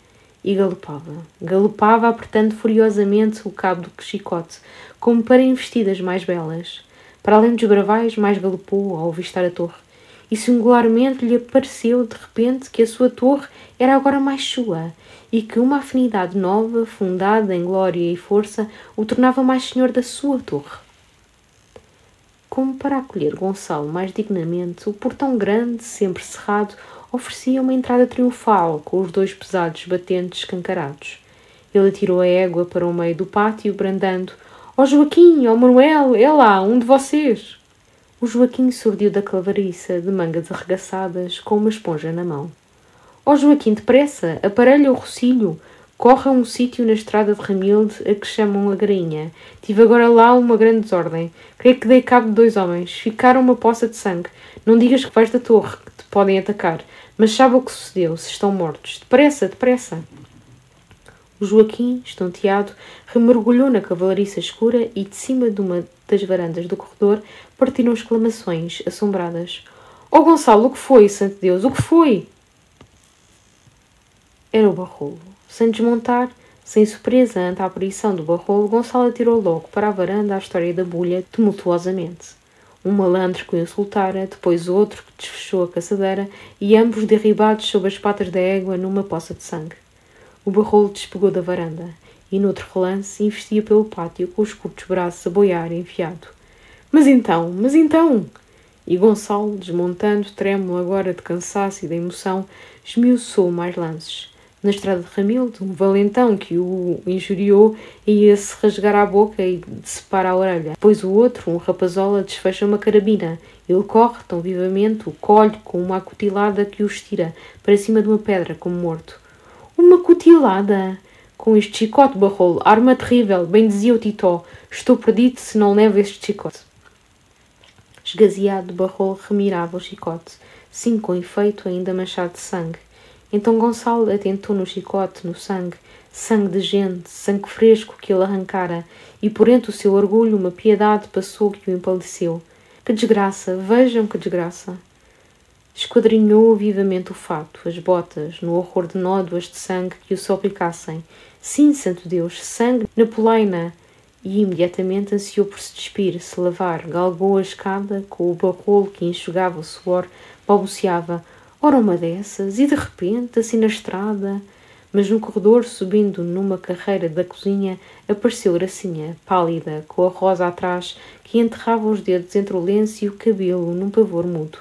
e galopava. Galopava apertando furiosamente o cabo do chicote, como para investidas mais belas. Para além dos bravais, mais galopou ao avistar a torre. E singularmente lhe pareceu de repente que a sua torre era agora mais sua e que uma afinidade nova, fundada em glória e força, o tornava mais senhor da sua torre. Como para acolher Gonçalo mais dignamente, o portão grande, sempre cerrado, oferecia uma entrada triunfal, com os dois pesados batentes escancarados. Ele atirou a égua para o meio do pátio, brandando: Ó oh Joaquim, ó oh Manuel, é lá, um de vocês! O Joaquim surdiu da clavariça, de mangas arregaçadas, com uma esponja na mão. Ó oh Joaquim, depressa, aparelha o rocilho, corre a um sítio na estrada de Ramilde a que chamam a Grainha. Tive agora lá uma grande desordem. Creio que dei cabo de dois homens. Ficaram uma poça de sangue. Não digas que vais da torre, que te podem atacar. Mas sabe o que sucedeu? Se estão mortos. Depressa, depressa! O Joaquim, estonteado, remergulhou na cavalariça escura e de cima de uma das varandas do corredor partiram exclamações assombradas. Oh Gonçalo, o que foi, santo Deus, o que foi? Era o barrolo. Sem desmontar, sem surpresa ante a aparição do barrolo, Gonçalo atirou logo para a varanda a história da bulha tumultuosamente um malandro que o insultara, depois outro que desfechou a caçadeira e ambos derribados sob as patas da égua numa poça de sangue. O barrolo despegou da varanda e, noutro relance, investia pelo pátio com os curtos braços a boiar enfiado. Mas então, mas então! E Gonçalo, desmontando, trêmulo agora de cansaço e de emoção, esmiuçou mais lances. Na estrada de Ramilde, um valentão que o injuriou ia-se rasgar a boca e decepar a orelha. Depois o outro, um rapazola, desfecha uma carabina. Ele corre tão vivamente, o colhe com uma acutilada que o estira para cima de uma pedra, como morto. Uma cutilada! Com este chicote, barrolo, arma terrível, bem dizia o Titó. Estou perdido se não levo este chicote. Esgazeado, barrolo remirava o chicote, sim, com efeito, ainda manchado de sangue. Então Gonçalo atentou no chicote, no sangue, sangue de gente, sangue fresco que ele arrancara, e por entre o seu orgulho uma piedade passou que o empalideceu. Que desgraça! Vejam que desgraça! Esquadrinhou vivamente o fato, as botas, no horror de nódoas de sangue que o salpicassem. Sim, santo Deus, sangue na polaina! E imediatamente ansiou por se despir, se lavar, galgou a escada com o barrolo que enxugava o suor, balbuciava. Ora uma dessas, e de repente, assim na estrada... Mas no corredor, subindo numa carreira da cozinha, apareceu Gracinha, pálida, com a rosa atrás, que enterrava os dedos entre o lenço e o cabelo num pavor mudo.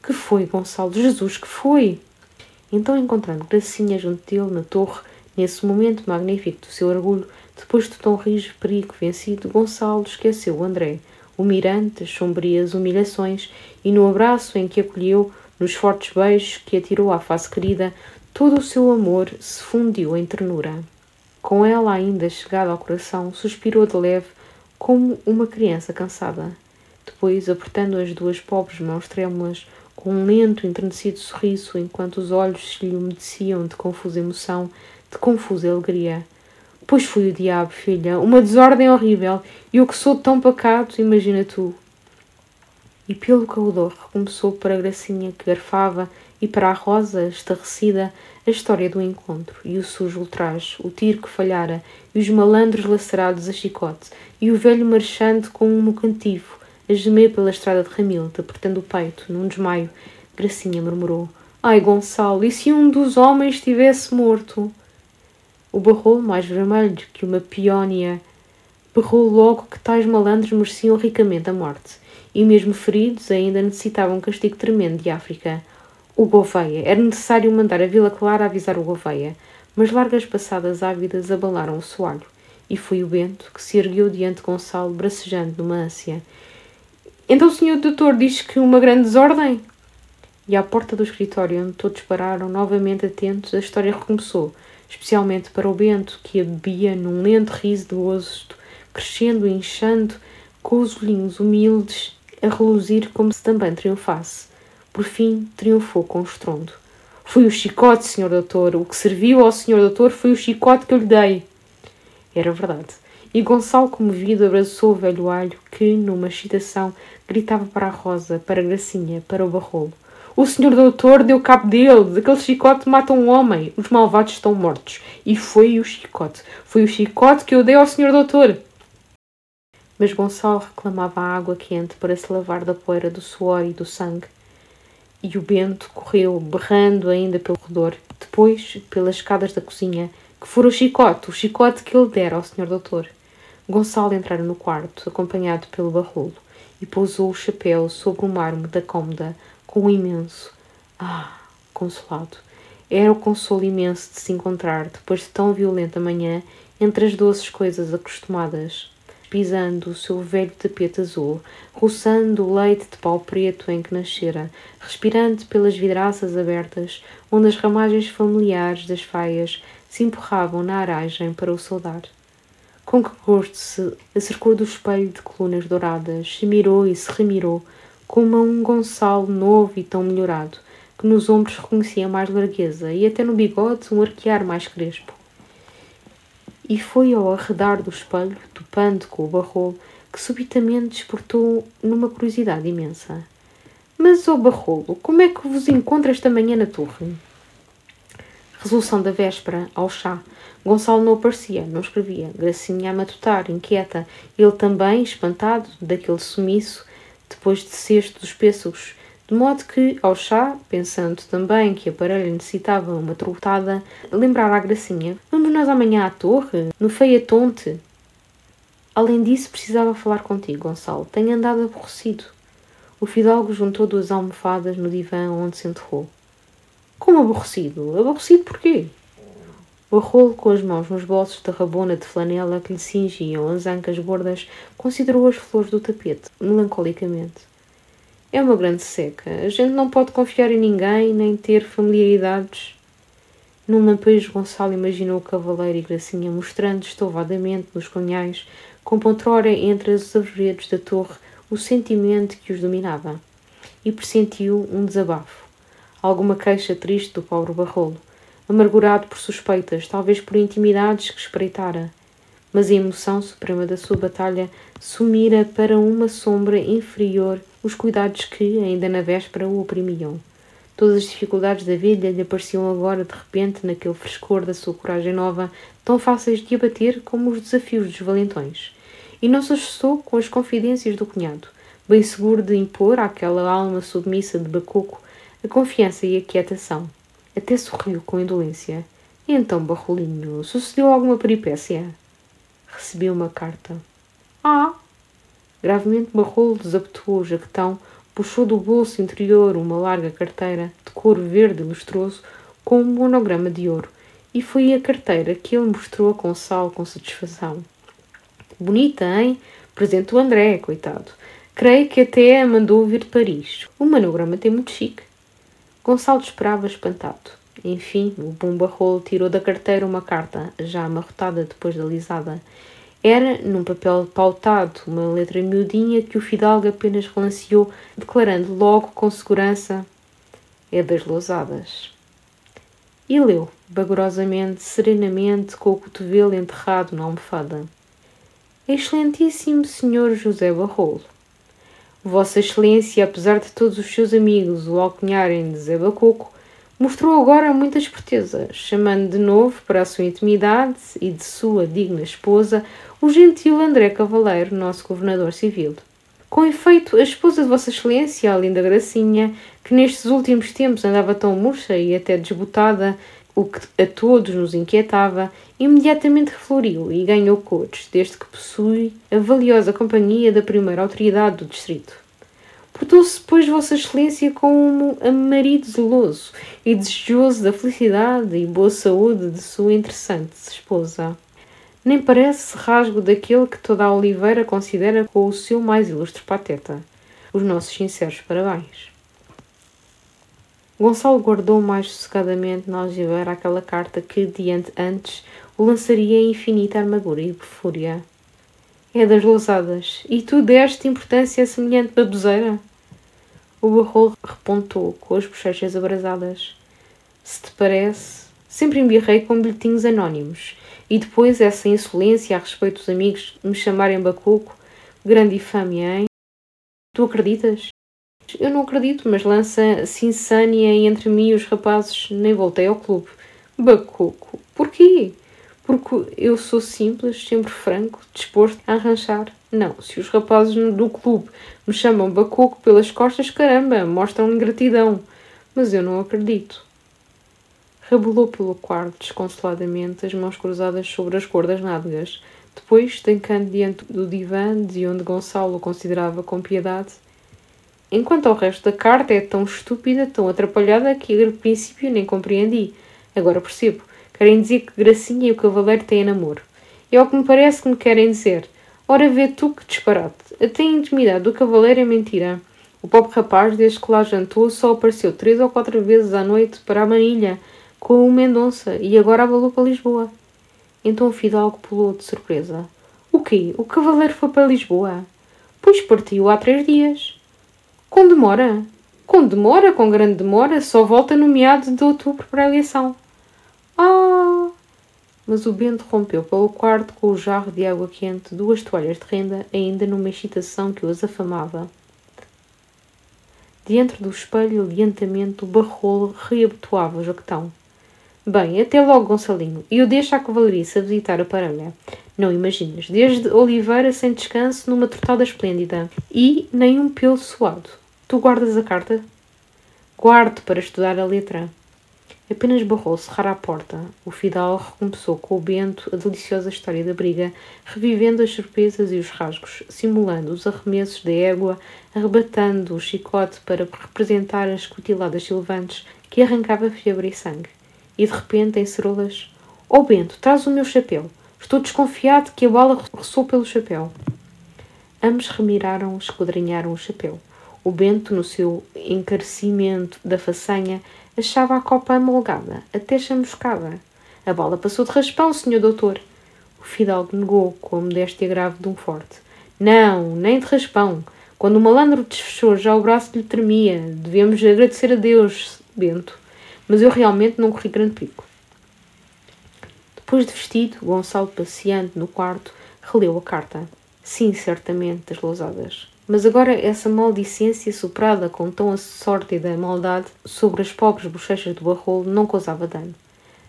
Que foi, Gonçalo? Jesus, que foi? Então, encontrando Gracinha junto dele na torre, nesse momento magnífico do seu orgulho, depois de tão rijo perigo vencido, Gonçalo esqueceu o André, o mirante, as sombrias humilhações, e no abraço em que acolheu, nos fortes beijos que atirou à face querida, todo o seu amor se fundiu em ternura. Com ela ainda chegada ao coração, suspirou de leve, como uma criança cansada. Depois, apertando as duas pobres mãos trêmulas, com um lento, enternecido sorriso, enquanto os olhos se lhe umedeciam de confusa emoção, de confusa alegria. Pois fui o diabo, filha, uma desordem horrível, e eu que sou tão pacato, imagina tu. E pelo corredor recomeçou para Gracinha que garfava e para a Rosa, estarrecida, a história do encontro, e o sujo ultraje, o tiro que falhara, e os malandros lacerados a chicote, e o velho marchante com um mocantivo, a gemer pela estrada de Ramilde, apertando o peito, num desmaio. Gracinha murmurou: Ai, Gonçalo, e se um dos homens tivesse morto? O barrou, mais vermelho que uma peónia, berrou logo que tais malandros mereciam ricamente a morte, e mesmo feridos ainda necessitavam um castigo tremendo de África. O Gouveia. Era necessário mandar a Vila Clara avisar o Gouveia, mas largas passadas ávidas abalaram o soalho, e foi o Bento que se ergueu diante de Gonçalo, bracejando numa ânsia. Então o senhor doutor diz que uma grande desordem? E à porta do escritório, onde todos pararam, novamente atentos, a história recomeçou, especialmente para o Bento, que a bebia num lento riso de gozo, crescendo e inchando, com os olhinhos humildes a reluzir como se também triunfasse. Por fim, triunfou com estrondo. Foi o chicote, senhor doutor. O que serviu ao senhor doutor foi o chicote que eu lhe dei. Era verdade. E Gonçalo, comovido, abraçou o velho alho que, numa excitação, gritava para a Rosa, para a Gracinha, para o Barrolo. O senhor doutor deu cabo dele. Daquele chicote mata um homem. Os malvados estão mortos. E foi o chicote. Foi o chicote que eu dei ao senhor doutor. Mas Gonçalo reclamava a água quente para se lavar da poeira do suor e do sangue. E o Bento correu, berrando ainda pelo corredor, depois pelas escadas da cozinha, que fora o chicote, o chicote que ele dera ao senhor doutor. Gonçalo entrara no quarto, acompanhado pelo barrolo, e pousou o chapéu sobre o mármore da cômoda, com um imenso ah consolado era o consolo imenso de se encontrar depois de tão violenta manhã entre as doces coisas acostumadas pisando o seu velho tapete azul, roçando o leite de pau preto em que nascera, respirando pelas vidraças abertas, onde as ramagens familiares das faias se empurravam na aragem para o saudar. Com que gosto se acercou do espelho de colunas douradas, se mirou e se remirou, como a um Gonçalo novo e tão melhorado, que nos ombros reconhecia mais largueza e até no bigode um arquear mais crespo. E foi ao arredar do espelho, topando com o barrolo, que subitamente despertou numa curiosidade imensa. Mas, ó oh barrolo, como é que vos encontra esta manhã na torre? Resolução da véspera, ao chá. Gonçalo não aparecia, não escrevia. Gracinha a matutar, inquieta. Ele também, espantado daquele sumiço, depois de cesto dos pêssegos, de modo que, ao chá, pensando também que a parelha necessitava uma trotada, lembrara a Gracinha: Vamos nós amanhã à torre, no Tonte. Além disso, precisava falar contigo, Gonçalo. Tenho andado aborrecido. O fidalgo juntou duas almofadas no divã onde se enterrou. Como aborrecido? Aborrecido porquê? O arrolo com as mãos nos bolsos da rabona de flanela que lhe cingiam as ancas gordas, considerou as flores do tapete, melancolicamente. É uma grande seca. A gente não pode confiar em ninguém, nem ter familiaridades. Num lampejo, Gonçalo imaginou o cavaleiro e Gracinha mostrando estovadamente nos cunhais, com pontrora entre os arvoredos da torre, o sentimento que os dominava. E pressentiu um desabafo. Alguma queixa triste do pobre Barrolo amargurado por suspeitas, talvez por intimidades que espreitara. Mas a emoção suprema da sua batalha sumira para uma sombra inferior os cuidados que, ainda na véspera, o oprimiam. Todas as dificuldades da vida lhe apareciam agora, de repente, naquele frescor da sua coragem nova, tão fáceis de abater como os desafios dos valentões. E não se assustou com as confidências do cunhado, bem seguro de impor àquela alma submissa de Bacoco a confiança e a quietação. Até sorriu com indolência. E então, Barrolinho, sucedeu alguma peripécia? Recebi uma carta. Ah! Gravemente desabotou o jaquetão, puxou do bolso interior uma larga carteira de couro verde lustroso com um monograma de ouro, e foi a carteira que ele mostrou a Gonçalo com satisfação. Bonita, hein? Presente do André, coitado. Creio que até a mandou vir de Paris. O monograma tem muito chique. Gonçalo esperava espantado. Enfim, o Bumba Rolo tirou da carteira uma carta, já amarrotada depois da lisada. Era, num papel pautado, uma letra miudinha que o fidalgo apenas relanceou, declarando logo com segurança: É das lousadas. E leu, vagarosamente, serenamente, com o cotovelo enterrado na almofada. Excelentíssimo Senhor José Barrolo, Vossa Excelência, apesar de todos os seus amigos o alcunharem de Zé Bacoco, mostrou agora muita esperteza, chamando de novo para a sua intimidade e de sua digna esposa o gentil André Cavaleiro, nosso governador civil. Com efeito, a esposa de Vossa Excelência, a linda Gracinha, que nestes últimos tempos andava tão murcha e até desbotada, o que a todos nos inquietava, imediatamente refloriu e ganhou cores, desde que possui a valiosa companhia da primeira autoridade do distrito. Portou-se, pois, Vossa Excelência como a marido zeloso e desejoso da felicidade e boa saúde de sua interessante esposa. Nem parece rasgo daquele que toda a Oliveira considera como o seu mais ilustre pateta. Os nossos sinceros parabéns. Gonçalo guardou mais sossegadamente na algibeira aquela carta que, diante antes, o lançaria em infinita amargura e fúria. É das lousadas. E tu deste importância a semelhante baboseira? O barrol repontou, com as bochechas abrasadas. Se te parece, sempre embirrei com bilhetinhos anónimos. E depois essa insolência a respeito dos amigos me chamarem bacuco, grande infâmia, hein? Tu acreditas? Eu não acredito, mas lança sinsânia entre mim e os rapazes. Nem voltei ao clube. Bacuco. Porquê? Porque eu sou simples, sempre franco, disposto a arranjar. Não, se os rapazes do clube me chamam bacuco pelas costas, caramba, mostram ingratidão. Mas eu não acredito. Rebelou pelo quarto desconsoladamente, as mãos cruzadas sobre as gordas nádegas. Depois, tancando diante do divã, de onde Gonçalo o considerava com piedade, enquanto ao resto da carta é tão estúpida, tão atrapalhada, que a princípio nem compreendi. Agora percebo. Querem dizer que Gracinha e o Cavaleiro têm namoro. É o que me parece que me querem dizer. Ora, vê tu que disparate. Até a intimidade do Cavaleiro é mentira. O pobre rapaz, desde que lá jantou, só apareceu três ou quatro vezes à noite para a manilha, com o Mendonça, e agora abalou para Lisboa. Então o Fidalgo pulou de surpresa. O quê? O Cavaleiro foi para Lisboa? Pois partiu há três dias. Com demora? Com demora, com grande demora, só volta no meado de outubro para a eleição. Ah! Mas o Bento rompeu pelo quarto com o jarro de água quente, duas toalhas de renda, ainda numa excitação que os afamava. Diante do espelho, lentamente, o barrolo reabotoava o jaquetão. Bem, até logo, Gonçalinho. E eu deixo a cavalariça visitar a parelha. Não imaginas, desde Oliveira sem descanso, numa tortada esplêndida. E nem um pelo suado. Tu guardas a carta? Guardo para estudar a letra. Apenas barrou cerrar a porta. O Fidal recomeçou com o Bento a deliciosa história da briga, revivendo as surpresas e os rasgos, simulando os arremessos da égua, arrebatando o chicote para representar as cutiladas silvantes que arrancava febre e sangue. E de repente, em cerolas, Oh Bento, traz o meu chapéu. Estou desconfiado que a bala ressoou pelo chapéu. Ambos remiraram, esquadrinharam o chapéu. O Bento, no seu encarecimento da façanha, achava a copa amolgada, até chamuscada. A bola passou de raspão, senhor doutor. O fidalgo negou com a modéstia grave de um forte. Não, nem de raspão. Quando o malandro desfechou, já o braço lhe tremia. Devemos agradecer a Deus, Bento. Mas eu realmente não corri grande pico. Depois de vestido, Gonçalo, passeando no quarto, releu a carta. Sim, certamente, das lousadas. Mas agora essa maldicência superada com tão sórdida maldade sobre as pobres bochechas do barrolo não causava dano.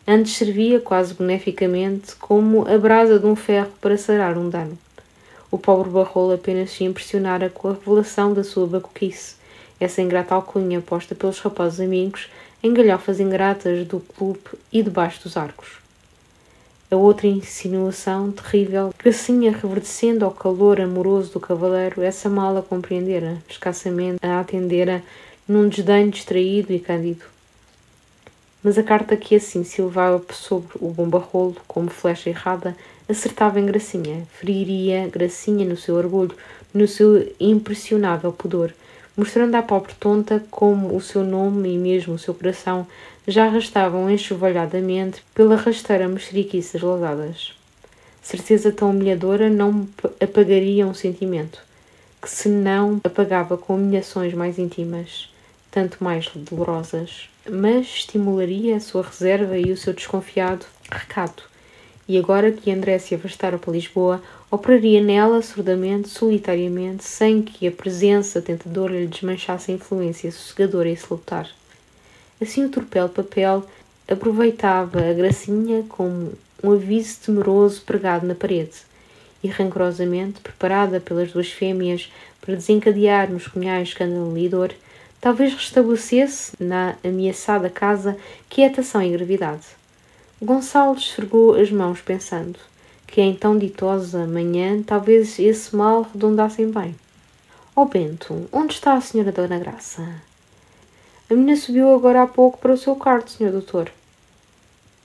Antes servia, quase beneficamente, como a brasa de um ferro para sarar um dano. O pobre barrolo apenas se impressionara com a revelação da sua bacuquice, essa ingrata alcunha posta pelos rapazes amigos em galhofas ingratas do clube e debaixo dos arcos. A outra insinuação terrível, que assim reverdecendo ao calor amoroso do cavaleiro, essa mala compreendera, escassamente a atendera, num desdenho distraído e cândido. Mas a carta que assim se levava sobre o bom barrolo, como flecha errada, acertava em Gracinha, feriria Gracinha no seu orgulho, no seu impressionável pudor, mostrando à pobre tonta como o seu nome e mesmo o seu coração já arrastavam enxovalhadamente pela rasteira mexeriquices laudadas. Certeza tão humilhadora não apagaria um sentimento, que se não apagava com humilhações mais íntimas, tanto mais dolorosas, mas estimularia a sua reserva e o seu desconfiado recato. E agora que André se afastara para Lisboa, operaria nela surdamente, solitariamente, sem que a presença tentadora lhe desmanchasse a influência sossegadora e salutar. Assim o torpel papel aproveitava a gracinha como um aviso temeroso pregado na parede, e rancorosamente, preparada pelas duas fêmeas para desencadear nos cunhais escândalo lidor, talvez restabelecesse na ameaçada casa quietação e gravidade. Gonçalo esfregou as mãos pensando que em tão ditosa manhã talvez esse mal redondasse em bem. Ó oh Bento, onde está a senhora Dona Graça? A menina subiu agora há pouco para o seu quarto, senhor doutor.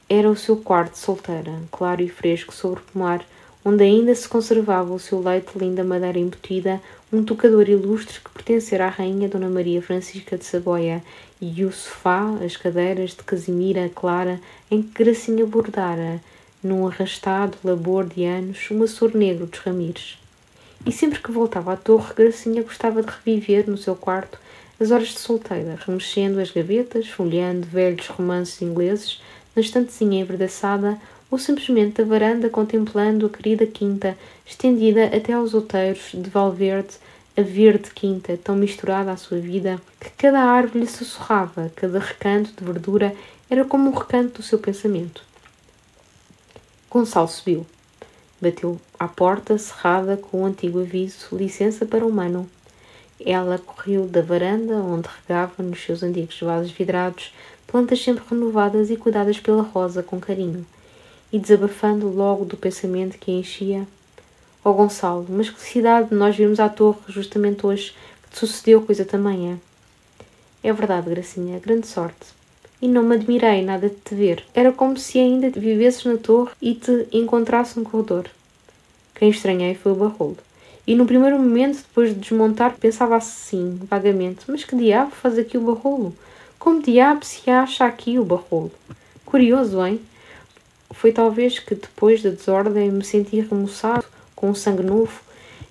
Era o seu quarto solteira, claro e fresco sobre o pomar, onde ainda se conservava o seu leite linda madeira embutida, um tocador ilustre que pertencera à rainha Dona Maria Francisca de Saboia, e o sofá, as cadeiras de casimira clara em que Gracinha bordara, num arrastado labor de anos, um açor negro dos ramires. E sempre que voltava à torre, Gracinha gostava de reviver no seu quarto as horas de solteira, remexendo as gavetas, folheando velhos romances ingleses na estantezinha enverdaçada ou simplesmente da varanda contemplando a querida quinta estendida até aos outeiros de Valverde, a verde quinta, tão misturada à sua vida, que cada árvore lhe sussurrava, cada recanto de verdura era como um recanto do seu pensamento. Gonçalo subiu. Bateu à porta, cerrada com o antigo aviso, licença para humano. Ela correu da varanda, onde regava nos seus antigos vasos vidrados plantas sempre renovadas e cuidadas pela Rosa com carinho, e desabafando logo do pensamento que a enchia. Oh, Gonçalo, mas que felicidade nós vimos à torre justamente hoje que te sucedeu coisa tamanha. É verdade, Gracinha, grande sorte. E não me admirei nada de te ver. Era como se ainda vivesses na torre e te encontrasse no corredor. Quem estranhei foi o Barrolo. E no primeiro momento, depois de desmontar, pensava assim, vagamente: mas que diabo faz aqui o barrolo? Como diabo se acha aqui o barrolo? Curioso, hein? Foi talvez que depois da desordem me senti remoçado com o sangue novo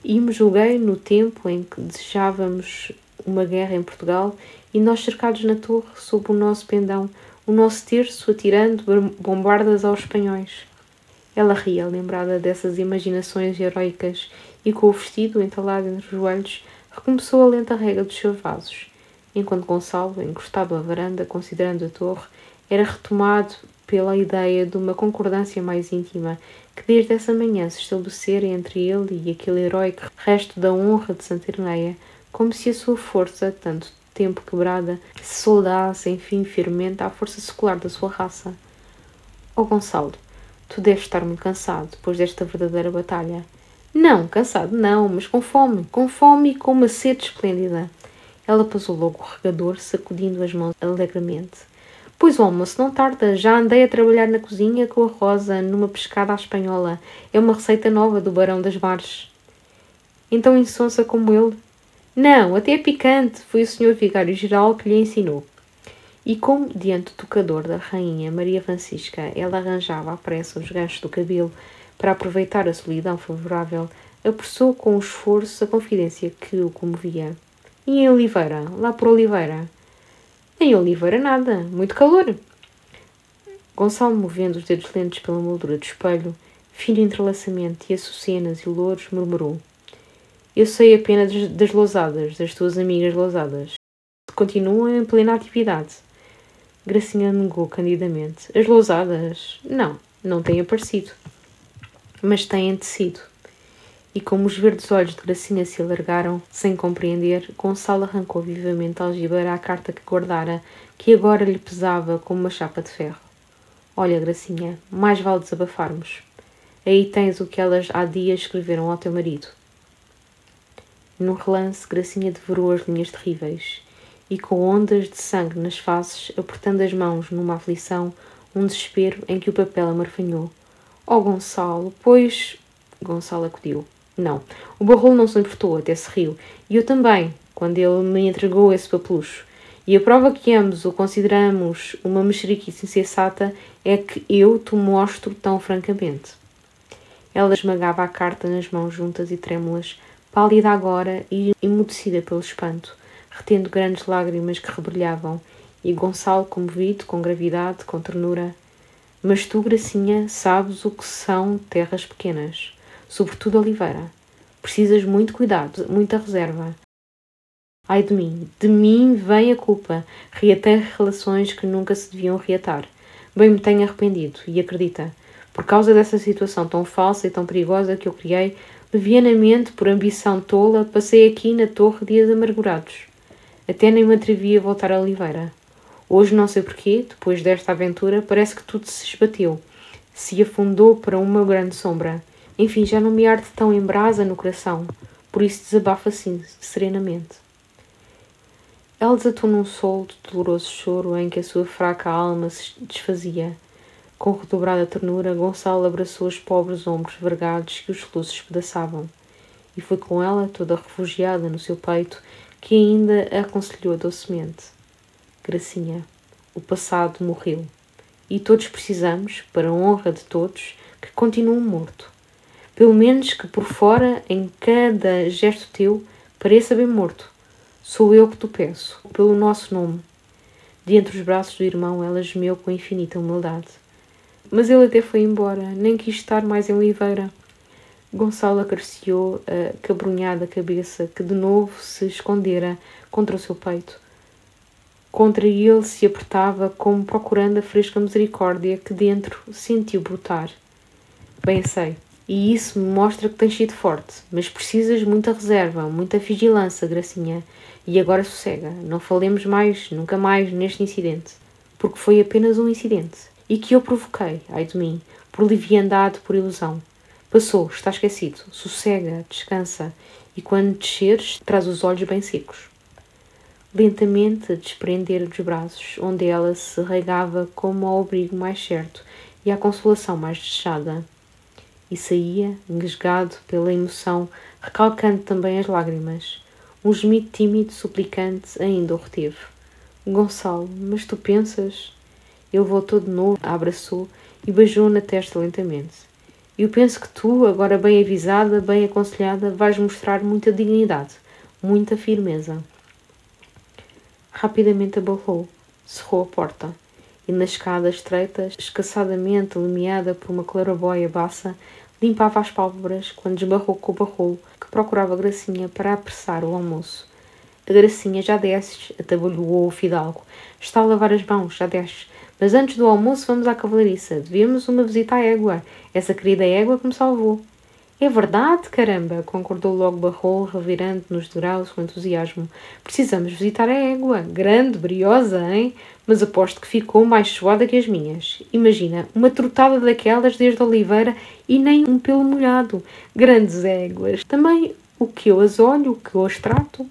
e me julguei no tempo em que desejávamos uma guerra em Portugal e nós cercados na torre, sob o nosso pendão, o nosso terço atirando bombardas aos espanhóis. Ela ria, lembrada dessas imaginações heroicas, e com o vestido entalado entre os joelhos, recomeçou a lenta rega dos seus vasos, enquanto Gonçalo, encostado à varanda, considerando a torre, era retomado pela ideia de uma concordância mais íntima que desde essa manhã se estabelecera entre ele e aquele heróico resto da honra de Santa Irneia, como se a sua força, tanto tempo quebrada, se soldasse, enfim, firmemente à força secular da sua raça. Oh Gonçalo, tu deves estar muito cansado depois desta verdadeira batalha. Não, cansado não, mas com fome, com fome e com uma sede esplêndida. Ela passou logo o regador, sacudindo as mãos alegremente. Pois o almoço não tarda, já andei a trabalhar na cozinha com a Rosa numa pescada à espanhola. É uma receita nova do Barão das Marges. Então insonsa como ele? Não, até é picante, foi o senhor vigário-geral que lhe ensinou. E como, diante do tocador da rainha Maria Francisca, ela arranjava à pressa os ganchos do cabelo para aproveitar a solidão favorável, apressou com esforço a confidência que o comovia. E em Oliveira? Lá por Oliveira? Em Oliveira nada, muito calor. Gonçalo, movendo os dedos lentos pela moldura do espelho, fino entrelaçamento e açucenas e louros, murmurou. Eu sei apenas das lousadas, das tuas amigas lousadas. Continuam em plena atividade. Gracinha negou candidamente. As lousadas? Não, não têm aparecido. Mas têm tecido. E como os verdes olhos de Gracinha se alargaram, sem compreender, Gonçalo arrancou vivamente a algibeira à carta que guardara, que agora lhe pesava como uma chapa de ferro. Olha, Gracinha, mais vale desabafarmos. Aí tens o que elas há dias escreveram ao teu marido. Num relance, Gracinha devorou as linhas terríveis e, com ondas de sangue nas faces, apertando as mãos numa aflição, um desespero em que o papel amarfanhou. Oh, Gonçalo, pois. Gonçalo acudiu. Não, o barrolo não se importou, até se riu. E eu também, quando ele me entregou esse papelucho. E a prova que ambos o consideramos uma mexeriquice insensata é que eu te mostro tão francamente. Ela esmagava a carta nas mãos juntas e trêmulas, pálida agora e emudecida pelo espanto, retendo grandes lágrimas que rebrilhavam, e Gonçalo comovido, com gravidade, com ternura. Mas tu, Gracinha, sabes o que são terras pequenas, sobretudo Oliveira. Precisas muito cuidado, muita reserva. Ai de mim, de mim vem a culpa. Reatei relações que nunca se deviam reatar. Bem me tenho arrependido, e acredita, por causa dessa situação tão falsa e tão perigosa que eu criei, levianamente, por ambição tola, passei aqui na torre dias amargurados. Até nem me atrevi a voltar a Oliveira. Hoje, não sei porquê, depois desta aventura, parece que tudo se esbateu, se afundou para uma grande sombra. Enfim, já não me arde tão em brasa no coração, por isso desabafa assim, serenamente. Ela desatou num solto, doloroso choro em que a sua fraca alma se desfazia. Com redobrada ternura, Gonçalo abraçou os pobres ombros vergados que os soluços espedaçavam. E foi com ela, toda refugiada no seu peito, que ainda a aconselhou docemente. Gracinha, o passado morreu. E todos precisamos, para a honra de todos, que continue morto. Pelo menos que por fora, em cada gesto teu, pareça bem morto Sou eu que te peço, pelo nosso nome. De entre os braços do irmão, ela gemeu com infinita humildade. Mas ele até foi embora, nem quis estar mais em Oliveira. Gonçalo acariciou a cabrunhada cabeça que de novo se escondera contra o seu peito. Contra ele se apertava como procurando a fresca misericórdia que dentro sentiu brotar. Bem sei, e isso me mostra que tens sido forte, mas precisas muita reserva, muita vigilância, Gracinha. E agora sossega, não falemos mais, nunca mais, neste incidente, porque foi apenas um incidente, e que eu provoquei, ai de mim, por leviandade, por ilusão. Passou, está esquecido, sossega, descansa, e quando desceres, traz os olhos bem secos. Lentamente desprender dos braços, onde ela se regava como ao abrigo mais certo e à consolação mais desejada. E saía, engasgado pela emoção, recalcando também as lágrimas um gemido tímido, suplicante, ainda o reteve. Gonçalo, mas tu pensas? Ele voltou de novo, a abraçou e beijou na testa lentamente. Eu penso que tu, agora bem avisada, bem aconselhada, vais mostrar muita dignidade, muita firmeza. Rapidamente abalou, cerrou a porta e na escada estreita, escassadamente iluminada por uma claraboia baça, limpava as pálpebras quando esbarrou com o barrolo que procurava Gracinha para apressar o almoço. A Gracinha já desces, atabalhoou o fidalgo. Está a lavar as mãos, já desces. Mas antes do almoço vamos à cavalariça. Devíamos uma visita à égua. Essa querida égua que me salvou. É verdade, caramba, concordou logo Barrol, revirando nos degraus com entusiasmo. Precisamos visitar a égua. Grande, briosa, hein? Mas aposto que ficou mais suada que as minhas. Imagina, uma trotada daquelas desde Oliveira e nem um pelo molhado. Grandes éguas. Também o que eu as olho, o que eu as trato.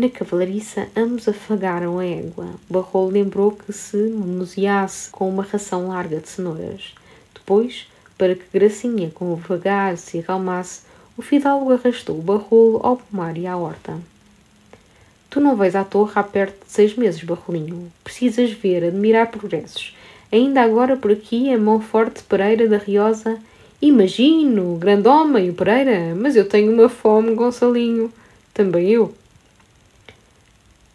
Na cavalariça, ambos afagaram a égua. Barrol lembrou que se manuseasse com uma ração larga de cenouras. Depois, para que Gracinha com vagar se acalmasse, o fidalgo arrastou o barrolo ao pomar e à horta. Tu não vais à torre há perto de seis meses, barrolinho. Precisas ver, admirar progressos. Ainda agora por aqui a mão forte Pereira da Riosa. Imagino, grande homem, o Pereira, mas eu tenho uma fome, Gonçalinho. Também eu.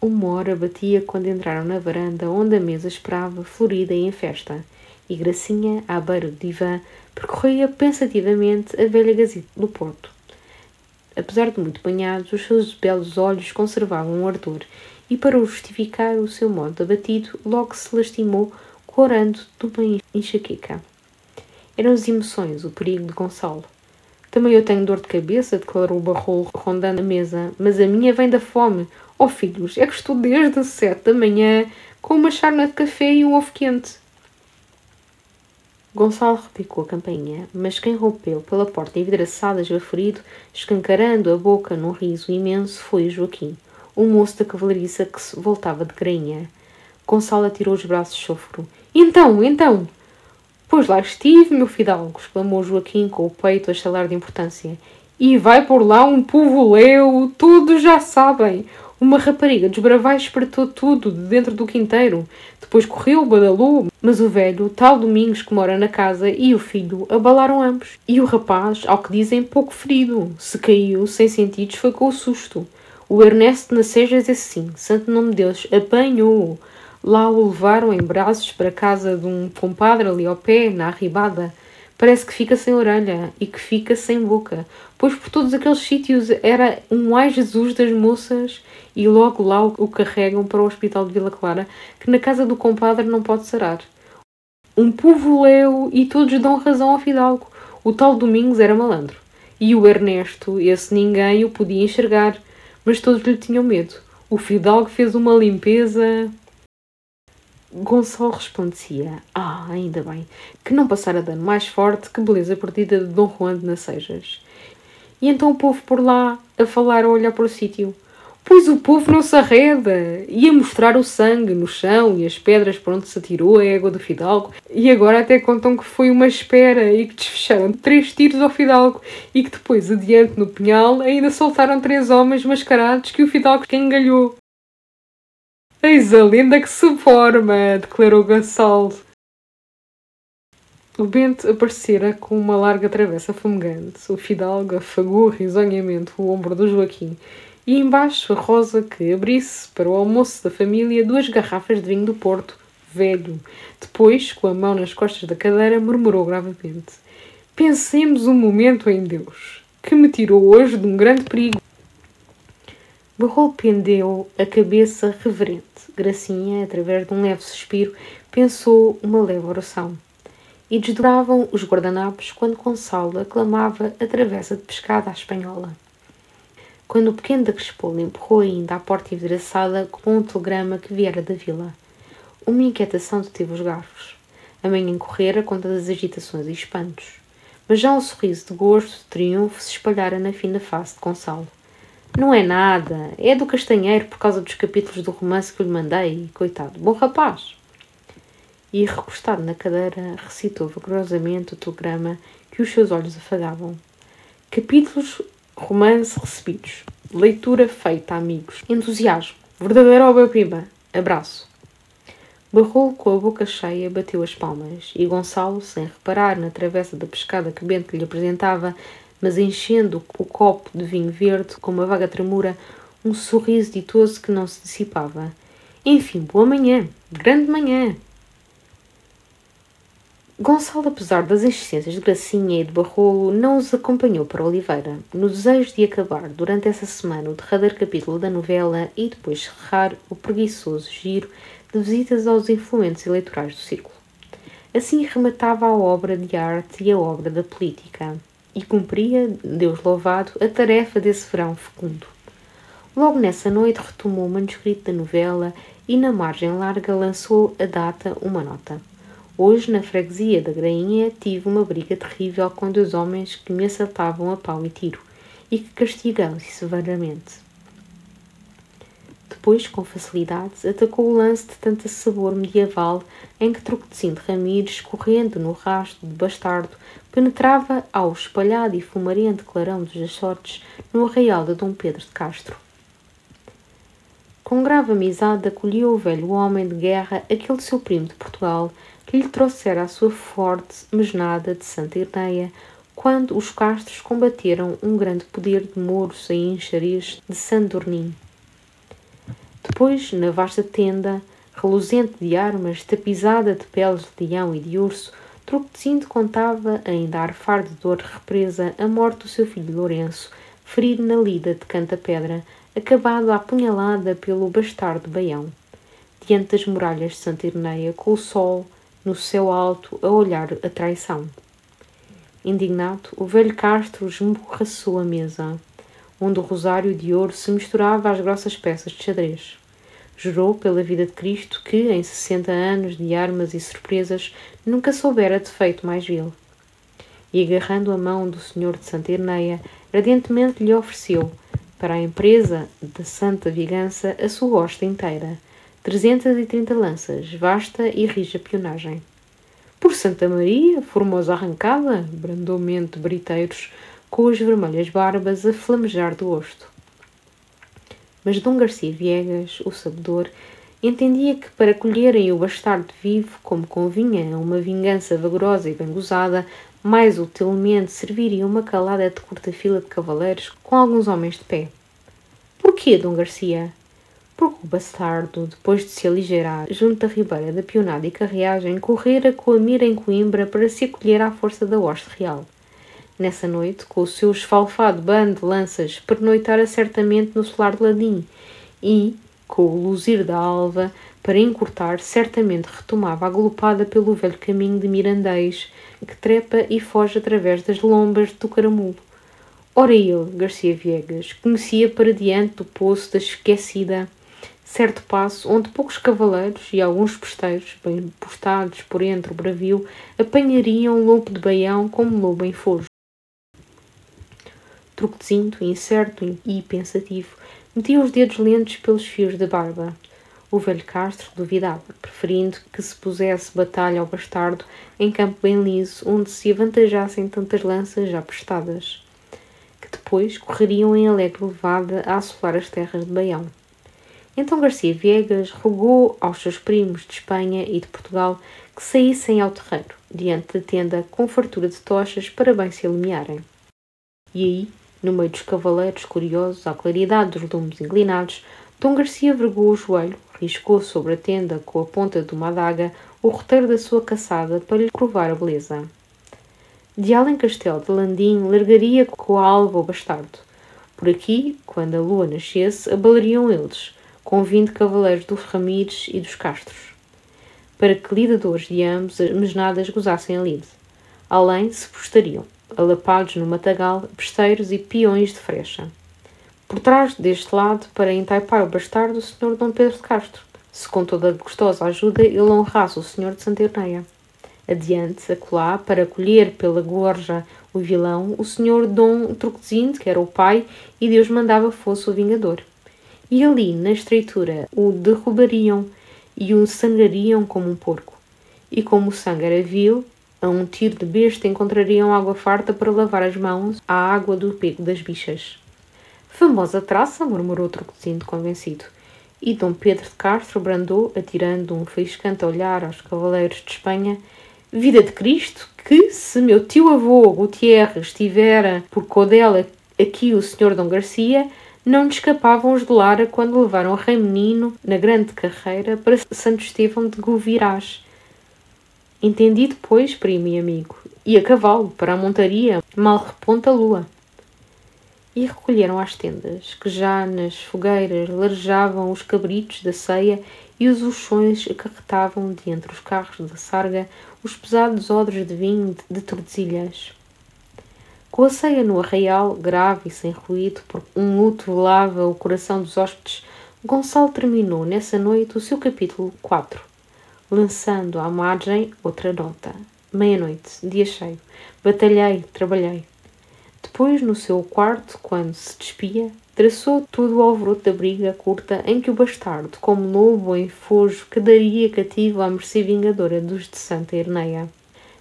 Uma hora batia quando entraram na varanda onde a mesa esperava, florida e em festa, e Gracinha, à beira do divã, percorria pensativamente a velha Gazeta do Porto. Apesar de muito banhados, os seus belos olhos conservavam um ardor, e para justificar o seu modo abatido, logo se lastimou, corando de uma enxaqueca. Eram as emoções, o perigo de Gonçalo. Também eu tenho dor de cabeça, declarou o barrolo, rondando a mesa, mas a minha vem da fome. Oh filhos, é que estou desde as sete da manhã com uma charna de café e um ovo quente. Gonçalo repicou a campainha, mas quem rompeu pela porta envidraçada, esbaforido, escancarando a boca num riso imenso, foi Joaquim, o moço da cavalariça que se voltava de grainha. Gonçalo atirou os braços de chofro. Então, então! Pois lá estive, meu fidalgo, exclamou Joaquim com o peito a chalar de importância. E vai por lá um povo leu, todos já sabem. Uma rapariga dos bravais espretou tudo de dentro do quinteiro. Depois correu, badalou, mas o velho, tal Domingos que mora na casa, e o filho abalaram ambos. E o rapaz, ao que dizem, pouco ferido. Se caiu, sem sentidos, foi com o susto. O Ernesto Nacejas, assim, santo nome de Deus, apanhou-o. Lá o levaram em braços para a casa de um compadre ali ao pé, na arribada. Parece que fica sem orelha e que fica sem boca, pois por todos aqueles sítios era um ai Jesus das moças e logo lá o carregam para o hospital de Vila Clara, que na casa do compadre não pode sarar. Um povo leu e todos dão razão ao fidalgo. O tal Domingos era malandro. E o Ernesto, esse ninguém o podia enxergar, mas todos lhe tinham medo. O fidalgo fez uma limpeza. Gonçalo respondia: Ah, ainda bem, que não passara dano mais forte que beleza perdida de Dom Juan de Nacejas. E então o povo por lá, a falar, a olhar para o sítio. Pois o povo não se arreda, e a mostrar o sangue no chão e as pedras por onde se atirou a égua do fidalgo, e agora até contam que foi uma espera e que desfecharam três tiros ao fidalgo e que depois, adiante no punhal, ainda soltaram três homens mascarados que o fidalgo engalhou. Eis a lenda que se forma, declarou Gonçalo. O Bento aparecera com uma larga travessa fumegante. O fidalgo afagou risonhamente o ombro do Joaquim e embaixo a Rosa que abrisse para o almoço da família duas garrafas de vinho do Porto, velho. Depois, com a mão nas costas da cadeira, murmurou gravemente: Pensemos um momento em Deus, que me tirou hoje de um grande perigo. Barrol pendeu a cabeça reverente. Gracinha, através de um leve suspiro, pensou uma leve oração. E desdobravam os guardanapos quando Gonçalo aclamava a travessa de pescada à espanhola quando o pequeno da Crespolo empurrou ainda à porta envidraçada com um telegrama que viera da vila. Uma inquietação deteve os garfos. A manhã correra com todas as agitações e espantos. Mas já um sorriso de gosto, de triunfo, se espalhara na fina face de Gonçalo. Não é nada, é do castanheiro por causa dos capítulos do romance que lhe mandei, coitado, bom rapaz. E, recostado na cadeira, recitou vagarosamente o telegrama que os seus olhos afagavam. Capítulos Romance recebidos. Leitura feita, amigos. Entusiasmo. Verdadeira obra-prima. Abraço. Barrou com a boca cheia, bateu as palmas, e Gonçalo, sem reparar na travessa da pescada que Bento lhe apresentava, mas enchendo o copo de vinho verde com uma vaga tremura, um sorriso ditoso que não se dissipava. Enfim, boa manhã, grande manhã. Gonçalo, apesar das insistências de Gracinha e de Barrolo, não os acompanhou para Oliveira, no desejo de acabar durante essa semana o derradeiro capítulo da novela e depois cerrar o preguiçoso giro de visitas aos influentes eleitorais do círculo. Assim rematava a obra de arte e a obra da política, e cumpria, Deus louvado, a tarefa desse verão fecundo. Logo nessa noite retomou o manuscrito da novela e, na margem larga, lançou a data uma nota. Hoje, na freguesia da Grainha, tive uma briga terrível com dois homens que me assaltavam a pau e tiro e que castigam-se severamente. Depois, com facilidade, atacou o lance de tanto sabor medieval em que Truquecindo Ramires, correndo no rastro de bastardo, penetrava ao espalhado e fumarento clarão dos Açores no arraial de Dom Pedro de Castro. Com grave amizade acolheu o velho homem de guerra aquele seu primo de Portugal, que lhe trouxera a sua forte mesnada de Santa Irneia, quando os castros combateram um grande poder de mouros em enxariz de Sandornim. Depois, na vasta tenda, reluzente de armas, tapizada de peles de leão e de urso, Truquecindo contava, ainda a arfar de dor represa, a morte do seu filho Lourenço, ferido na lida de canta-pedra, acabado à punhalada pelo bastardo Baião, diante das muralhas de Santa Irneia, com o sol no céu alto a olhar a traição. Indignado, o velho Castro esmorraçou a mesa, onde o rosário de ouro se misturava às grossas peças de xadrez. Jurou pela vida de Cristo que, em sessenta anos de armas e surpresas, nunca soubera defeito mais vil. E agarrando a mão do senhor de Santa Irneia, ardentemente lhe ofereceu, para a empresa da Santa Vigança, a sua hosta inteira, trezentas e trinta lanças, vasta e rija pionagem. Por Santa Maria, formosa arrancada, brandou briteiros, com as vermelhas barbas a flamejar do osto. Mas Dom Garcia Viegas, o sabedor, entendia que para colherem o bastardo vivo, como convinha a uma vingança vagarosa e bem gozada, mais utilmente serviria uma calada de curta fila de cavaleiros com alguns homens de pé. Porquê, Dom Garcia? Porque o bastardo, depois de se aligeirar junto da ribeira da pionada e carreagem, correra com a mira em Coimbra para se acolher à força da hoste real. Nessa noite, com o seu esfalfado bando de lanças, pernoitara certamente no solar de Ladim e, com o luzir da alva, para encurtar, certamente retomava agolupada pelo velho caminho de Mirandês, que trepa e foge através das lombas do caramulo. Ora ele, Garcia Viegas, conhecia para diante do poço da esquecida certo passo onde poucos cavaleiros e alguns posteiros, bem postados por entre o bravio, apanhariam o lobo de baião como lobo em fojo. Truquezinho, incerto e pensativo, metia os dedos lentos pelos fios da barba. O velho Castro duvidava, preferindo que se pusesse batalha ao bastardo em campo bem liso, onde se avantajassem tantas lanças já prestadas, que depois correriam em alegre levada a assolar as terras de Baião. Então Garcia Viegas rogou aos seus primos de Espanha e de Portugal que saíssem ao terreiro, diante da tenda, com fartura de tochas para bem se iluminarem. E aí, no meio dos cavaleiros curiosos, à claridade dos lumes inclinados, Dom Garcia vergou o joelho, riscou sobre a tenda com a ponta de uma adaga o roteiro da sua caçada para lhe provar a beleza. De Além Castelo de Landim largaria com a alva o bastardo. Por aqui, quando a lua nascesse, abalariam eles, com vinte cavaleiros dos Ramires e dos Castros, para que lidadores de ambos as mesnadas gozassem a lide. Além se postariam, alapados no matagal, besteiros e peões de frecha. Por trás deste lado, para entaipar o bastardo, o senhor Dom Pedro de Castro, se com toda a gostosa ajuda ele honrasse o senhor de Santa Irneia. Adiante, acolá, para colher pela gorja o vilão, o senhor Dom Truquezinho, que era o pai, e Deus mandava fosse o vingador. E ali, na estreitura, o derrubariam e o sangrariam como um porco. E como o sangue era vil, a um tiro de besta encontrariam água farta para lavar as mãos à água do pego das bichas. Famosa traça, murmurou Trocozinho convencido. E Dom Pedro de Castro brandou, atirando um faiscante olhar aos cavaleiros de Espanha, vida de Cristo, que se meu tio-avô Gutierrez tivera por codela aqui o senhor Dom Garcia, não escapavam os de Lara quando levaram o rei menino na grande carreira para Santo Estevão de Govirás. Entendi depois, primo e amigo, e a cavalo, para a montaria, mal reponta a lua. E recolheram às tendas, que já nas fogueiras larejavam os cabritos da ceia e os uxões acarretavam de entre os carros da sarga os pesados odres de vinho de Tordesilhas. Com a ceia no arraial, grave e sem ruído, porque um luto velava o coração dos hóspedes, Gonçalo terminou nessa noite o seu capítulo 4, lançando à margem outra nota. Meia-noite, dia cheio. Batalhei, trabalhei. Depois, no seu quarto, quando se despia, traçou todo o alvoroço da briga curta em que o bastardo, como lobo em fojo, quedaria cativo à mercê vingadora dos de Santa Irneia.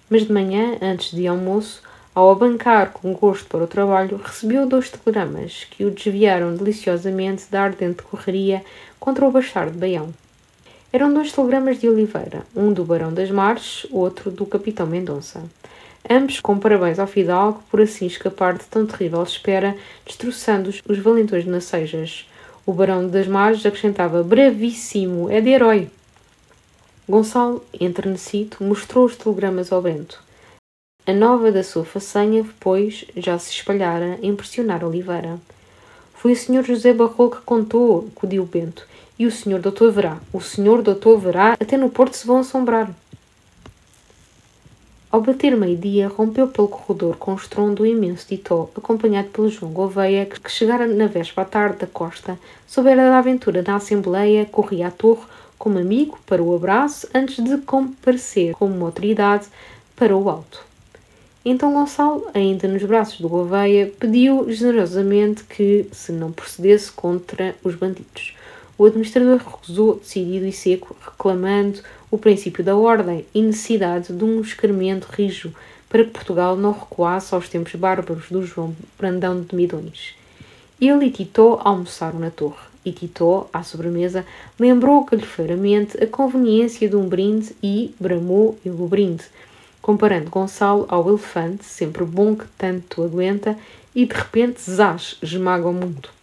Mas de manhã, antes de almoço, ao abancar com gosto para o trabalho, recebeu dois telegramas que o desviaram deliciosamente da ardente correria contra o bastardo Baião. Eram dois telegramas de Oliveira, um do Barão das Marches, outro do Capitão Mendonça ambos com parabéns ao fidalgo por assim escapar de tão terrível espera, destroçando os valentões nacejas. O barão das margens acrescentava bravíssimo, é de herói. Gonçalo, enternecido, mostrou os telegramas ao Bento. A nova da sua façanha, pois, já se espalhara a impressionar Oliveira. Foi o senhor José Barrol que contou, acudiu Bento. E o senhor doutor verá. O senhor doutor verá, até no Porto se vão assombrar. Ao bater meio-dia, rompeu pelo corredor com o estrondo imenso Titó, acompanhado pelo João Gouveia, que chegara na véspera à tarde da costa, soubera da aventura na Assembleia, corria à torre como amigo para o abraço antes de comparecer como autoridade para o alto. Então Gonçalo, ainda nos braços do Gouveia, pediu generosamente que se não procedesse contra os bandidos. O administrador recusou, decidido e seco, reclamando o princípio da ordem e necessidade de um escarmento rijo para que Portugal não recuasse aos tempos bárbaros do João Brandão de Midões. Ele e Tito almoçaram na torre, e Tito, à sobremesa, lembrou calhofeiramente a conveniência de um brinde e bramou o brinde, comparando Gonçalo ao elefante, sempre bom que tanto aguenta, e de repente zás, esmaga o mundo.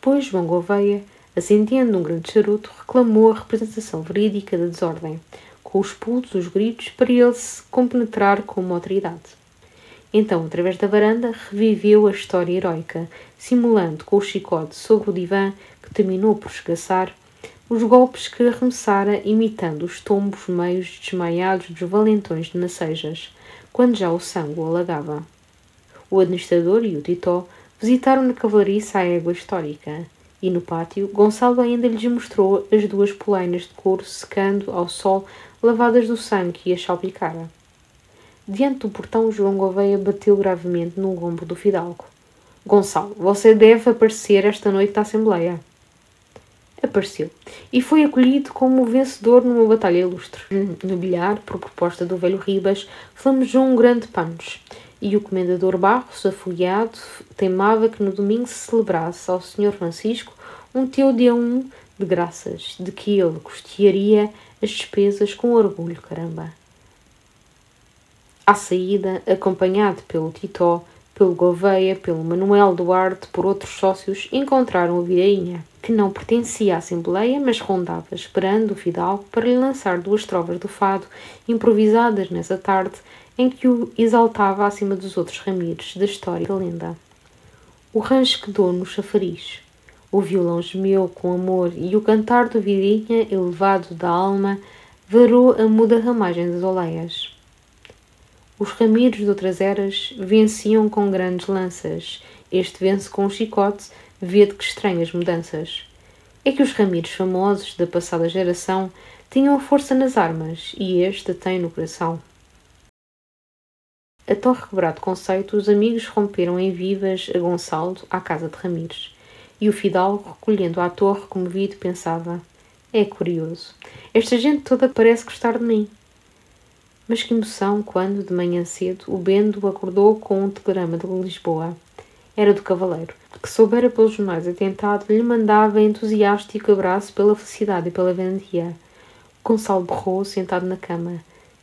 Depois, João Gouveia, acendendo um grande charuto, reclamou a representação verídica da desordem, com os pulos, os gritos, para ele se compenetrar como autoridade. Então, através da varanda, reviveu a história heroica, simulando com o chicote sobre o divã, que terminou por esgaçar, os golpes que arremessara, imitando os tombos meios desmaiados dos valentões de Nacejas, quando já o sangue o alagava. O administrador e o titó visitaram na cavalariça a égua histórica, e no pátio Gonçalo ainda lhes mostrou as duas polainas de couro secando ao sol, lavadas do sangue que as salpicara. Diante do portão, João Gouveia bateu gravemente no ombro do fidalgo. Gonçalo, você deve aparecer esta noite na Assembleia. Apareceu e foi acolhido como vencedor numa batalha ilustre. No bilhar, por proposta do velho Ribas, flamejou um grande panos e o comendador Barros, afogueado, teimava que no domingo se celebrasse ao Sr. Francisco um teodeum de graças, de que ele custearia as despesas com orgulho, caramba. À saída, acompanhado pelo Titó, pelo Gouveia, pelo Manuel Duarte, por outros sócios, encontraram o Virainha, que não pertencia à Assembleia, mas rondava, esperando o Fidalgo para lhe lançar duas trovas do fado, improvisadas nessa tarde, em que o exaltava acima dos outros ramires da história da lenda. O rancho quedou no chafariz. O violão gemeu com amor e o cantar do Virinha, elevado da alma, varou a muda ramagem das oleias. Os ramires de outras eras venciam com grandes lanças. Este vence com um chicote, vede que estranhas mudanças. É que os ramires famosos da passada geração tinham a força nas armas e este a tem no coração. A tão requebrado conceito, os amigos romperam em vivas a Gonçalo à casa de Ramires. E o fidalgo, recolhendo à torre comovido, pensava: É curioso. Esta gente toda parece gostar de mim. Mas que emoção quando, de manhã cedo, o Bendo acordou com um telegrama de Lisboa. Era do cavaleiro, que soubera pelos jornais atentado, lhe mandava entusiástico abraço pela felicidade e pela valentia. Gonçalo berrou, sentado na cama.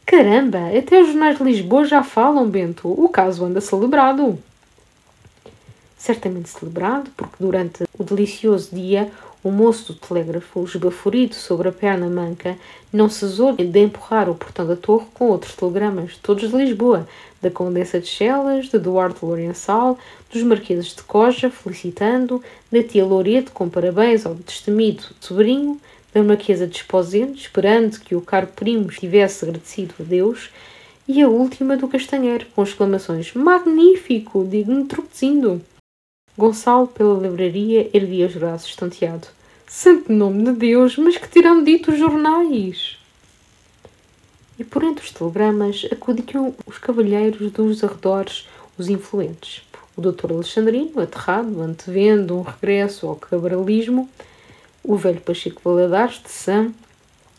Caramba, até os jornais de Lisboa já falam, Bento. O caso anda celebrado. Certamente celebrado, porque durante o delicioso dia o moço do telégrafo, esbaforido sobre a perna manca, não cesou de empurrar o portão da torre com outros telegramas, todos de Lisboa, da Condessa de Chelas, de Duarte Lourençal, dos Marqueses de Coja, felicitando, da tia Loreto com parabéns ao destemido sobrinho, da Marquesa de Esposente, esperando que o caro primo estivesse agradecido a Deus, e a última do Castanheiro, com exclamações Magnífico! Digno tropezindo! Gonçalo, pela livraria, erguia os braços estonteado. Santo nome de Deus, mas que terão dito os jornais? E por entre os telegramas acudiam os cavalheiros dos arredores, os influentes. O doutor Alexandrino, aterrado, antevendo um regresso ao cabralismo, o velho Pacheco Valadares de Sam,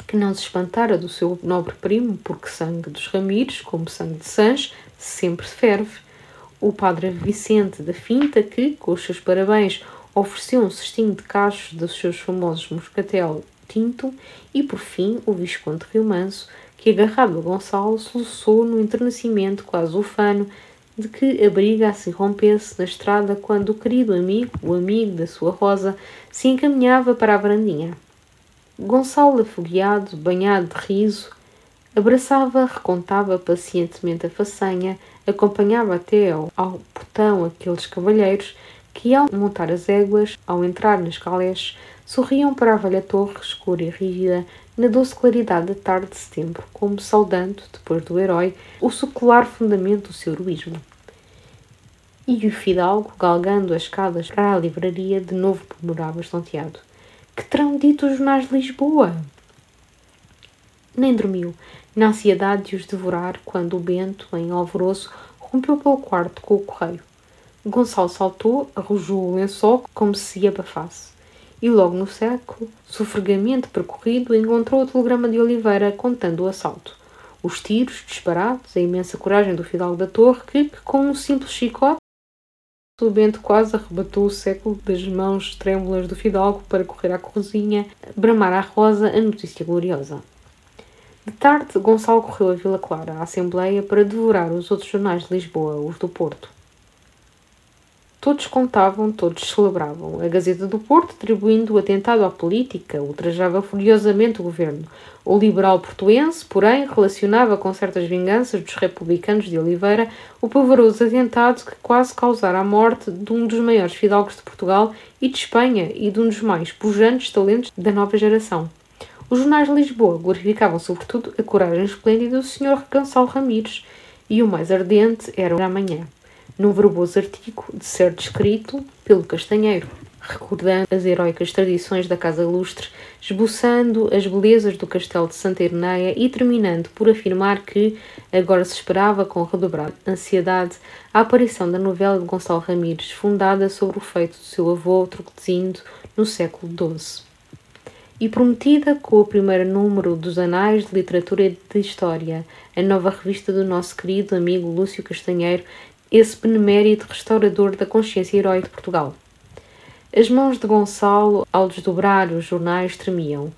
que não se espantara do seu nobre primo, porque sangue dos Ramires, como sangue de Sans, sempre ferve. O padre Vicente da Finta, que, com os seus parabéns, ofereceu um cestinho de cachos dos seus famosos moscatel tinto, e por fim o Visconde Rio Manso, que agarrado a Gonçalo soluçou no enternecimento quase ufano de que a briga se rompesse na estrada quando o querido amigo, o amigo da sua Rosa, se encaminhava para a varandinha. Gonçalo, afogueado, banhado de riso, Abraçava, recontava pacientemente a façanha, acompanhava até ao, ao portão aqueles cavalheiros que, ao montar as éguas, ao entrar nas calés, sorriam para a velha torre escura e rígida na doce claridade da tarde de setembro, como saudando, depois do herói, o secular fundamento do seu heroísmo. E o fidalgo, galgando as escadas para a livraria, de novo murmurava estonteado. Que terão dito os jornais de Lisboa? Nem dormiu, na ansiedade de os devorar, quando o Bento, em alvoroço, rompeu pelo quarto com o correio. Gonçalo saltou, arrojou o lençol como se se abafasse. E logo no século, sofregamente percorrido, encontrou o telegrama de Oliveira contando o assalto. Os tiros disparados, a imensa coragem do fidalgo da torre que, com um simples chicote, o Bento quase arrebatou o século das mãos trêmulas do fidalgo para correr à cozinha, bramar à rosa a notícia gloriosa. De tarde, Gonçalo correu a Vila Clara, à Assembleia, para devorar os outros jornais de Lisboa, os do Porto. Todos contavam, todos celebravam. A Gazeta do Porto, atribuindo o atentado à política, ultrajava furiosamente o governo. O liberal portuense, porém, relacionava com certas vinganças dos republicanos de Oliveira o pavoroso atentado que quase causara a morte de um dos maiores fidalgos de Portugal e de Espanha e de um dos mais pujantes talentos da nova geração. Os jornais de Lisboa glorificavam sobretudo a coragem esplêndida do Sr. Gonçalo Ramires e o mais ardente era o amanhã num verboso artigo de ser descrito pelo Castanheiro, recordando as heroicas tradições da Casa Lustre, esboçando as belezas do castelo de Santa Ireneia e terminando por afirmar que agora se esperava com redobrada ansiedade a aparição da novela de Gonçalo Ramires, fundada sobre o feito do seu avô Trocotezindo no século XII. E prometida com o primeiro número dos Anais de Literatura e de História, a nova revista do nosso querido amigo Lúcio Castanheiro, esse benemérito restaurador da consciência herói de Portugal. As mãos de Gonçalo, ao desdobrar os jornais, tremiam,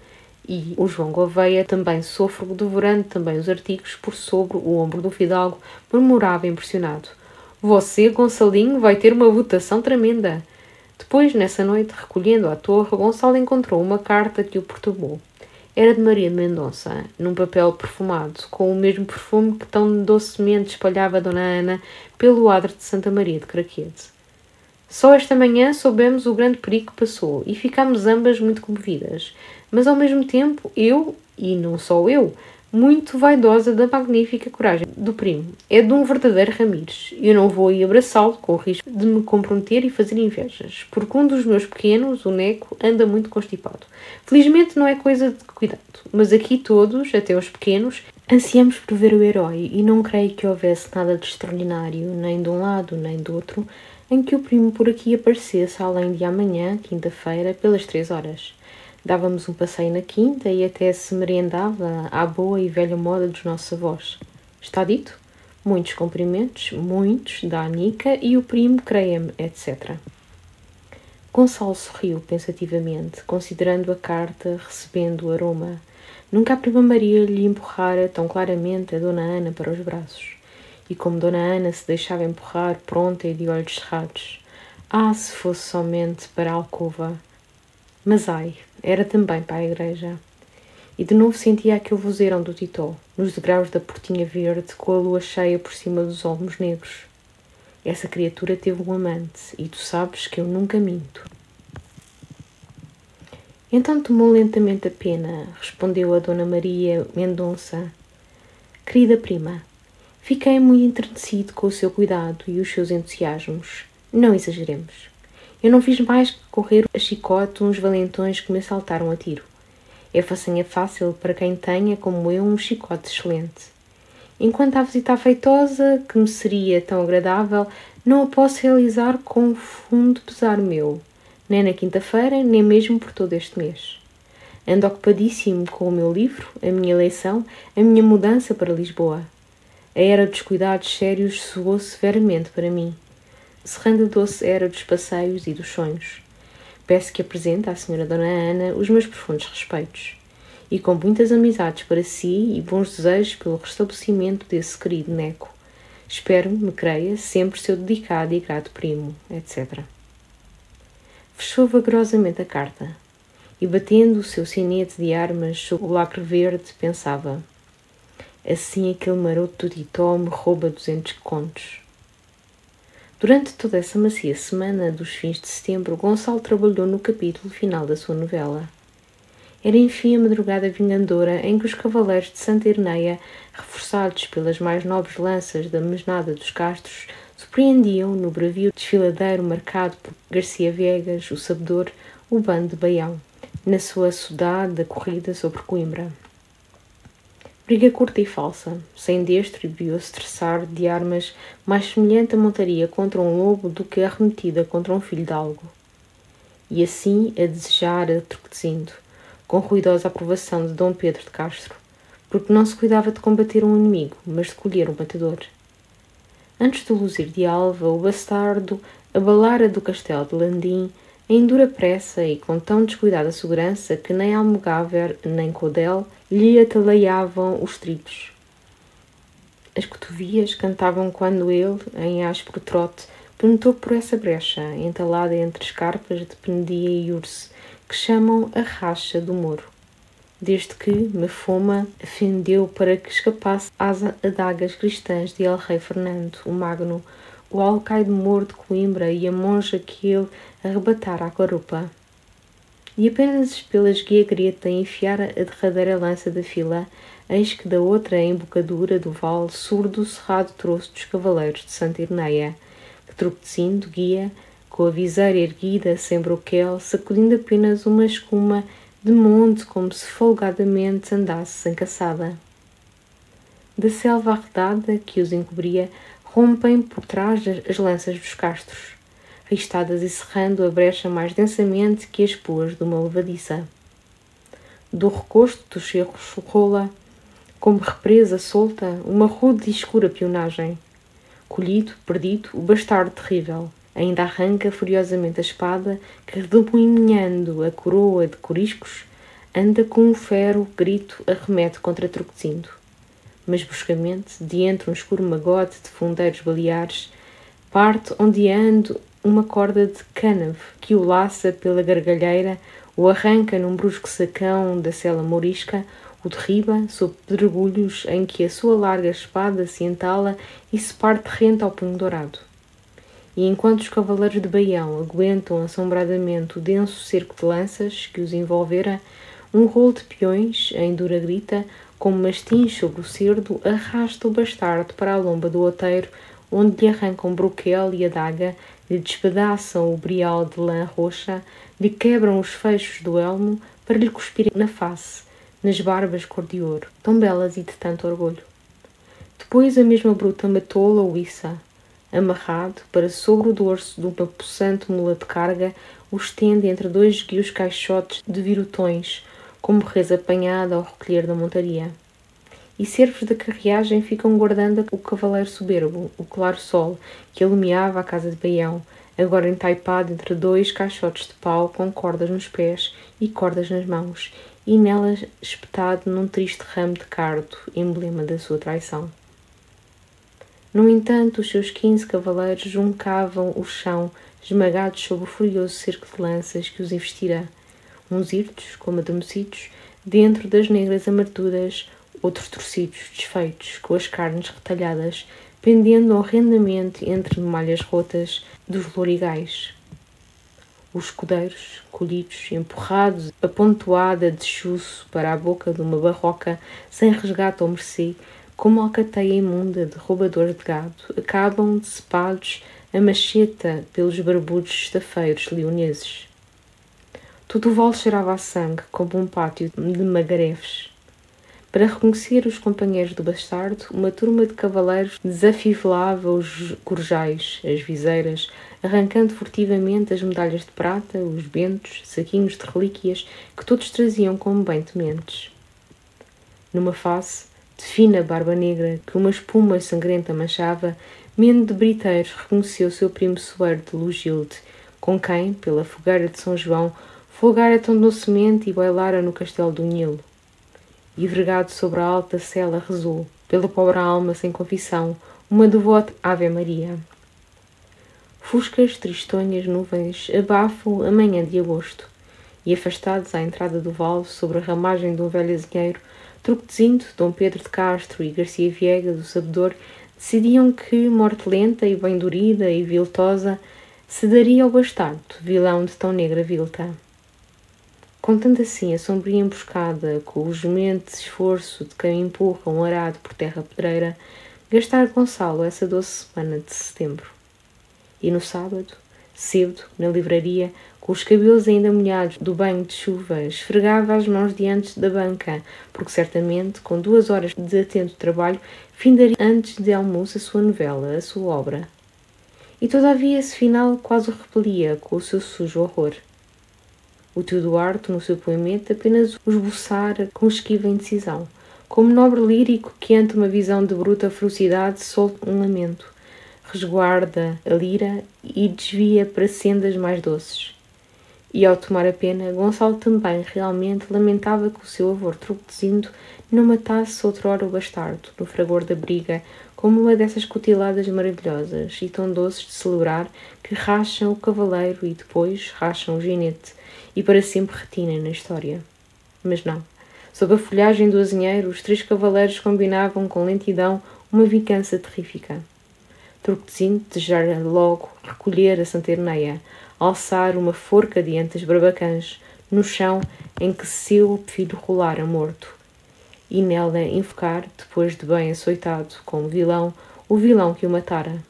e o João Gouveia, também sôfrego, devorando também os artigos por sobre o ombro do fidalgo, murmurava impressionado. Você, Gonçalinho, vai ter uma votação tremenda. Depois, nessa noite, recolhendo à torre, Gonçalo encontrou uma carta que o perturbou. Era de Maria de Mendonça, num papel perfumado, com o mesmo perfume que tão docemente espalhava Dona Ana pelo adro de Santa Maria de Craquede. Só esta manhã soubemos o grande perigo que passou e ficámos ambas muito comovidas, mas ao mesmo tempo eu, e não só eu, muito vaidosa da magnífica coragem do primo. É de um verdadeiro Ramires. Eu não vou aí abraçá-lo com o risco de me comprometer e fazer invejas, porque um dos meus pequenos, o Neco, anda muito constipado. Felizmente não é coisa de cuidado, mas aqui todos, até os pequenos, ansiamos por ver o herói e não creio que houvesse nada de extraordinário, nem de um lado nem do outro, em que o primo por aqui aparecesse além de amanhã, quinta-feira, pelas três horas. Dávamos um passeio na quinta e até se merendava à boa e velha moda dos nossos avós. Está dito? Muitos cumprimentos, muitos, da Anica e o primo, creia-me, etc. Gonçalo sorriu pensativamente, considerando a carta, recebendo o aroma. Nunca a prima Maria lhe empurrara tão claramente a Dona Ana para os braços. E como Dona Ana se deixava empurrar, pronta e de olhos cerrados. Ah, se fosse somente para a alcova! Mas ai, era também para a igreja. E de novo sentia aquele vozeirão do Titó, nos degraus da portinha verde, com a lua cheia por cima dos olmos negros. Essa criatura teve um amante, e tu sabes que eu nunca minto. Então tomou lentamente a pena, respondeu a Dona Maria Mendonça. Querida prima, fiquei muito enternecido com o seu cuidado e os seus entusiasmos. Não exageremos. Eu não fiz mais que correr a chicote uns valentões que me assaltaram a tiro. É façanha fácil para quem tenha, como eu, um chicote excelente. Enquanto a visita afeitosa, que me seria tão agradável, não a posso realizar com fundo pesar meu, nem na quinta-feira, nem mesmo por todo este mês. Ando ocupadíssimo com o meu livro, a minha eleição, a minha mudança para Lisboa. A era dos cuidados sérios soou severamente para mim cerrando a doce era dos passeios e dos sonhos. Peço que apresente à senhora Dona Ana os meus profundos respeitos e com muitas amizades para si e bons desejos pelo restabelecimento desse querido Neco. Espero, me creia, sempre seu dedicado e grato primo, etc. Fechou vagarosamente a carta e, batendo o seu sinete de armas sobre o lacre verde, pensava: Assim aquele maroto do Titó me rouba duzentos contos. Durante toda essa macia semana dos fins de setembro, Gonçalo trabalhou no capítulo final da sua novela. Era enfim a madrugada vingadora em que os cavaleiros de Santa Irneia, reforçados pelas mais nobres lanças da mesnada dos Castros, surpreendiam no bravio desfiladeiro marcado por Garcia Viegas, o sabedor, o bando de Baião, na sua saudade corrida sobre Coimbra. Briga curta e falsa, sem destro e traçar de armas mais semelhante a montaria contra um lobo do que arremetida contra um filho de algo. E assim a desejar a com ruidosa aprovação de Dom Pedro de Castro, porque não se cuidava de combater um inimigo, mas de colher um batedor. Antes do luzir de alva, o bastardo abalara do castelo de Landim em dura pressa e com tão descuidada segurança que nem Almogáver nem Codel lhe ataleiavam os trilhos. As cotovias cantavam quando ele, em áspero trote, penetrou por essa brecha, entalada entre escarpas de Penedia e Urse, que chamam a racha do moro. Desde que Mefoma afendeu para que escapasse às adagas cristãs de El Rei Fernando, o Magno, o alcaide moro de Coimbra e a monja que ele arrebatara à garupa. E apenas pela esguia greta enfiara a derradeira lança da fila, eis que da outra embocadura do vale surdo o cerrado troço dos cavaleiros de Santa Irneia, que tropecindo guia com a viseira erguida, sem broquel, sacudindo apenas uma escuma de monte como se folgadamente andasse sem caçada. Da selva arredada que os encobria, rompem por trás as lanças dos castros, ristadas e cerrando a brecha mais densamente que as puas de uma levadiça. Do recosto dos cerros rola, como represa solta, uma rude e escura pionagem. Colhido, perdido, o bastardo terrível, Ainda arranca furiosamente a espada que, redemoinhando a coroa de coriscos, anda com um fero grito arremete contra Truquecindo. Mas bruscamente, de entre um escuro magote de fundeiros baleares, parte ondeando uma corda de cânave que o laça pela gargalheira, o arranca num brusco sacão da cela morisca, o derriba sob pedregulhos em que a sua larga espada se entala e se parte rente ao punho dourado. E enquanto os cavaleiros de Baião aguentam assombradamente o denso cerco de lanças que os envolvera, um rolo de peões, em dura grita, como mastins sobre o cerdo, arrasta o bastardo para a lomba do outeiro, onde lhe arrancam broquel e adaga, lhe despedaçam o brial de lã roxa, lhe quebram os fechos do elmo para lhe cuspirem na face, nas barbas cor de ouro, tão belas e de tanto orgulho. Depois a mesma bruta matou-la ou Issa, amarrado para sobre o dorso de uma possante mula de carga, o estende entre dois guios caixotes de virutões, como reza apanhada ao recolher da montaria. E servos da carreagem ficam guardando o cavaleiro soberbo, o claro sol, que alumiava a casa de Baião, agora entaipado entre dois caixotes de pau com cordas nos pés e cordas nas mãos, e nelas espetado num triste ramo de cardo, emblema da sua traição. No entanto, os seus quinze cavaleiros juncavam o chão, esmagados sob o furioso cerco de lanças que os investira, uns hirtos, como adormecidos, dentro das negras amarturas, outros torcidos, desfeitos, com as carnes retalhadas, pendendo horrendamente entre malhas rotas dos lorigais. Os escudeiros, colhidos, empurrados, a pontoada de chuço para a boca de uma barroca, sem resgate ou mercê, como alcateia imunda de roubadores de gado, acabam decepados a macheta pelos barbudos estafeiros leoneses. Todo o vale cheirava a sangue, como um pátio de magarefes. Para reconhecer os companheiros do bastardo, uma turma de cavaleiros desafivelava os corjais, as viseiras, arrancando furtivamente as medalhas de prata, os bentos, saquinhos de relíquias que todos traziam como bem tementes. Numa face, de fina barba negra que uma espuma sangrenta manchava, Mendo de Briteiros reconheceu seu primo soeiro de Lugilde, com quem, pela fogueira de São João, folgara tão docemente e bailara no castelo do Nilo. E vergado sobre a alta cela rezou, pela pobre alma sem confissão, uma devota Ave Maria. Fuscas, tristonhas, nuvens abafam a manhã de agosto, e afastados à entrada do vale, sobre a ramagem de um velho azinheiro, Truquezinho, Dom Pedro de Castro e Garcia Viegas, o sabedor, decidiam que morte lenta e bem dorida e viltosa se daria ao bastardo, vilão de tão negra vilta. Contando assim a sombria emboscada, com o gemente esforço de quem empurra um arado por terra pedreira, gastar Gonçalo essa doce semana de setembro. E no sábado, cedo, na livraria, com os cabelos ainda molhados do banho de chuva, esfregava as mãos diante da banca, porque certamente, com duas horas de atento trabalho, findaria antes de almoço a sua novela, a sua obra. E todavia esse final quase o repelia com o seu sujo horror. O tio Duarte, no seu poemento, apenas o esboçara com esquiva indecisão, como nobre lírico que ante uma visão de bruta ferocidade solta um lamento, resguarda a lira e desvia para sendas mais doces. E ao tomar a pena, Gonçalo também realmente lamentava que o seu avô Truquezindo não matasse outrora o bastardo, no fragor da briga, como uma dessas cutiladas maravilhosas e tão doces de celebrar que racham o cavaleiro e depois racham o ginete e para sempre retinem na história. Mas não. Sob a folhagem do azinheiro, os três cavaleiros combinavam com lentidão uma vingança terrífica. Truquezinho desejara logo recolher a Santerneia, alçar uma forca diante das barbacãs, no chão em que seu filho rolara morto, e nela enfocar, depois de bem açoitado como vilão, o vilão que o matara.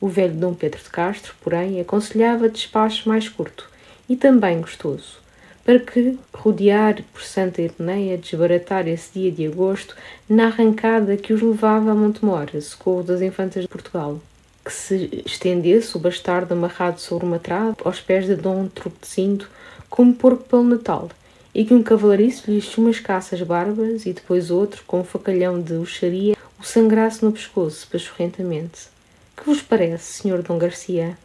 O velho Dom Pedro de Castro, porém, aconselhava despacho mais curto e também gostoso, para que, rodear por Santa Irneia, desbaratar esse dia de agosto na arrancada que os levava a Montemor, socorro das infantas de Portugal que se estendesse o bastardo amarrado sobre uma trave aos pés de Dom Truquecindo como porco pelo Natal, e que um cavalariço lhe chumascasse as barbas e depois outro, com um facalhão de uxaria, o sangrasse no pescoço, pachorrentamente. Que vos parece, senhor Dom Garcia?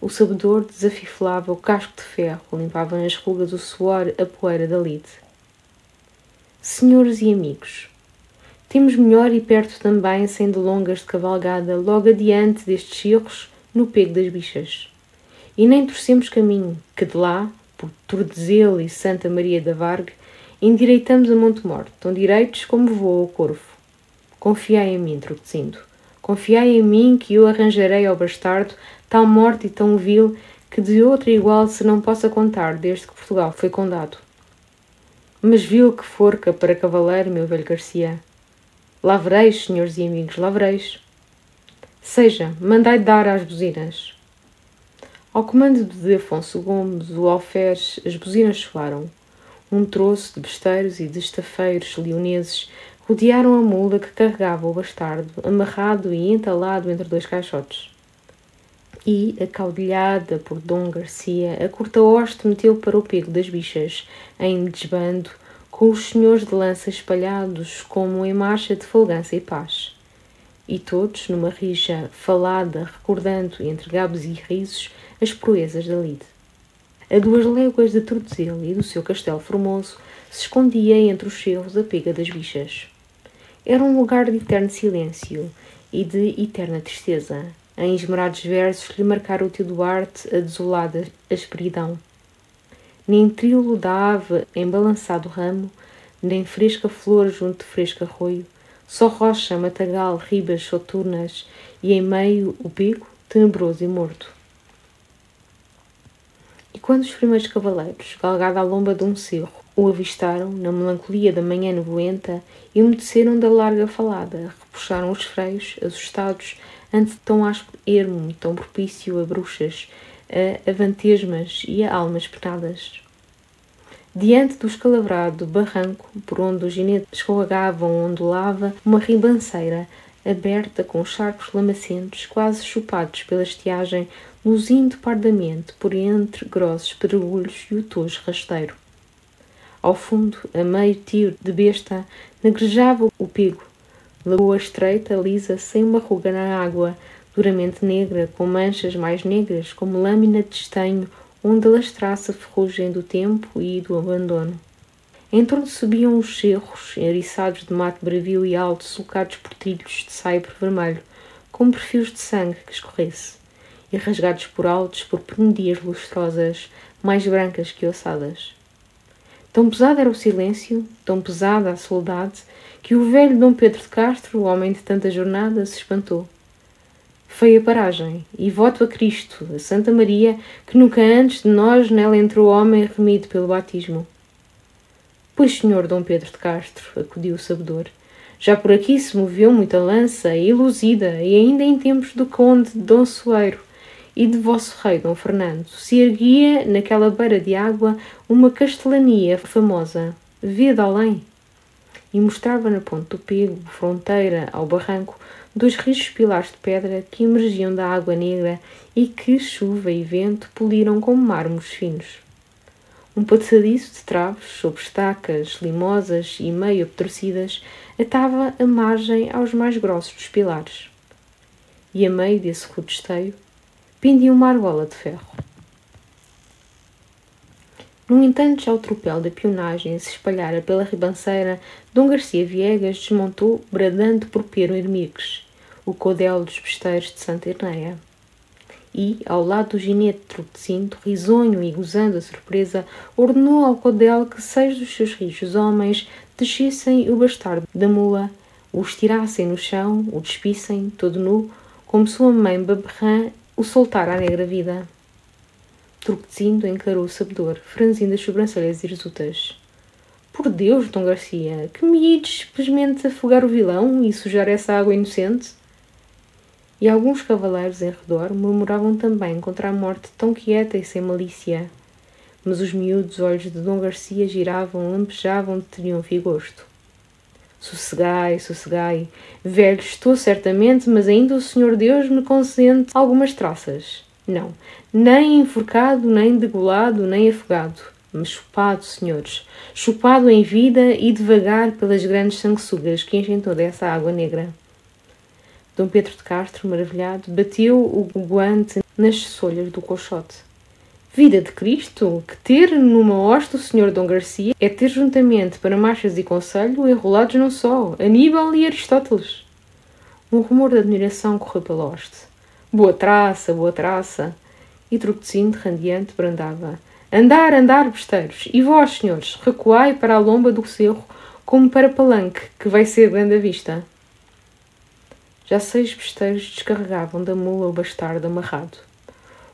O sabedor desafifelava o casco de ferro, limpavam as rugas do suor a poeira da lide. Senhores e amigos, temos melhor e perto também, sem delongas de cavalgada, logo adiante destes cirros, no pego das bichas. E nem torcemos caminho, que de lá, por Tordezelo e Santa Maria da Vargue, endireitamos a Monte Morto, tão direitos como voa o corvo. Confiai em mim, Truquecindo. Confiai em mim que eu arranjarei ao bastardo tal morte e tão vil que de outra igual se não possa contar desde que Portugal foi condado. Mas vil que forca para cavaleiro, meu velho Garcia, Lavreis, senhores e amigos, lavreis. Seja, mandai dar às buzinas. Ao comando de Afonso Gomes, o alferes, as buzinas soaram. Um troço de besteiros e de estafeiros leoneses rodearam a mula que carregava o bastardo, amarrado e entalado entre dois caixotes. E, acaudilhada por Dom Garcia, a curta hoste meteu para o pego das bichas, em desbando, com os senhores de lança espalhados como em marcha de folgança e paz. E todos, numa rija falada, recordando entre gabos e risos as proezas da lide. A duas léguas de Tordesil e do seu castelo formoso se escondia entre os cerros a pega das bichas. Era um lugar de eterno silêncio e de eterna tristeza. Em esmerados versos lhe marcara o tio Duarte a desolada asperidão nem trilo da ave em balançado ramo, nem fresca flor junto de fresco arroio, só rocha, matagal, ribas soturnas, e em meio o pico, tenebroso e morto. E quando os primeiros cavaleiros, galgado à lomba de um cerro, o avistaram, na melancolia da manhã nevoenta, emudeceram da larga falada, repuxaram os freios, assustados, ante tão áspero ermo, tão propício a bruxas, a avantesmas e a almas penadas. Diante do escalavrado barranco por onde os jinetes escorregavam ondulava uma ribanceira aberta com charcos lamacentos quase chupados pela estiagem, luzindo pardamente por entre grossos pedregulhos e o tojo rasteiro. Ao fundo, a meio tiro de besta, negrejava o pigo, lagoa estreita, lisa, sem uma ruga na água, duramente negra, com manchas mais negras, como lâmina de estanho, onde lastraça a ferrugem do tempo e do abandono. Em torno subiam os cerros, eriçados de mato bravio e alto, sulcados por trilhos de saibro vermelho, com perfis de sangue que escorresse, e rasgados por altos por pendias lustrosas, mais brancas que ossadas. Tão pesado era o silêncio, tão pesada a soledade, que o velho Dom Pedro de Castro, homem de tanta jornada, se espantou. Feia paragem, e voto a Cristo, a Santa Maria, que nunca antes de nós nela entrou homem remido pelo batismo. Pois, senhor Dom Pedro de Castro, acudiu o sabedor, já por aqui se moveu muita lança e luzida, e ainda em tempos do conde Dom Soeiro e de vosso rei Dom Fernando, se erguia naquela beira de água uma castelania famosa, via de além, e mostrava na ponte do pego, fronteira ao barranco, dois rijos pilares de pedra que emergiam da água negra e que chuva e vento poliram como mármores finos. Um passadiço de traves, sobre estacas limosas e meio apodrecidas, atava a margem aos mais grossos dos pilares. E a meio desse rude esteio pendia uma argola de ferro. No entanto, já o tropel da pionagem se espalhara pela ribanceira, Dom Garcia Viegas desmontou, bradando por Pero Hermigues, o codel dos besteiros de Santa Irneia. E, ao lado do ginete cinto, risonho e gozando a surpresa, ordenou ao codel que seis dos seus rijos homens descessem o bastardo da mula, o estirassem no chão, o despissem, todo nu, como sua mãe Baberrã o soltara à negra vida. Truquecindo encarou o sabedor, franzindo as sobrancelhas hirsutas. Por Deus, Dom Garcia, que me ides simplesmente afogar o vilão e sujar essa água inocente? e alguns cavaleiros em redor murmuravam também contra a morte tão quieta e sem malícia. Mas os miúdos olhos de Dom Garcia giravam, lampejavam de triunfo e gosto. Sossegai, sossegai. Velho estou certamente, mas ainda o Senhor Deus me consente algumas traças. Não, nem enforcado, nem degolado, nem afogado, mas chupado, senhores, chupado em vida e devagar pelas grandes sanguessugas que enchem toda essa água negra. Dom Pedro de Castro, maravilhado, bateu o guante nas solhas do colchote. Vida de Cristo, que ter numa hoste o senhor Dom Garcia é ter juntamente para marchas e conselho enrolados não só, Aníbal e Aristóteles. Um rumor de admiração correu pela hoste. Boa traça, boa traça. E Truquecindo, radiante, brandava. Andar, andar, besteiros. E vós, senhores, recuai para a lomba do cerro como para palanque, que vai ser grande a vista. Já seis besteiros descarregavam da mula o bastardo amarrado.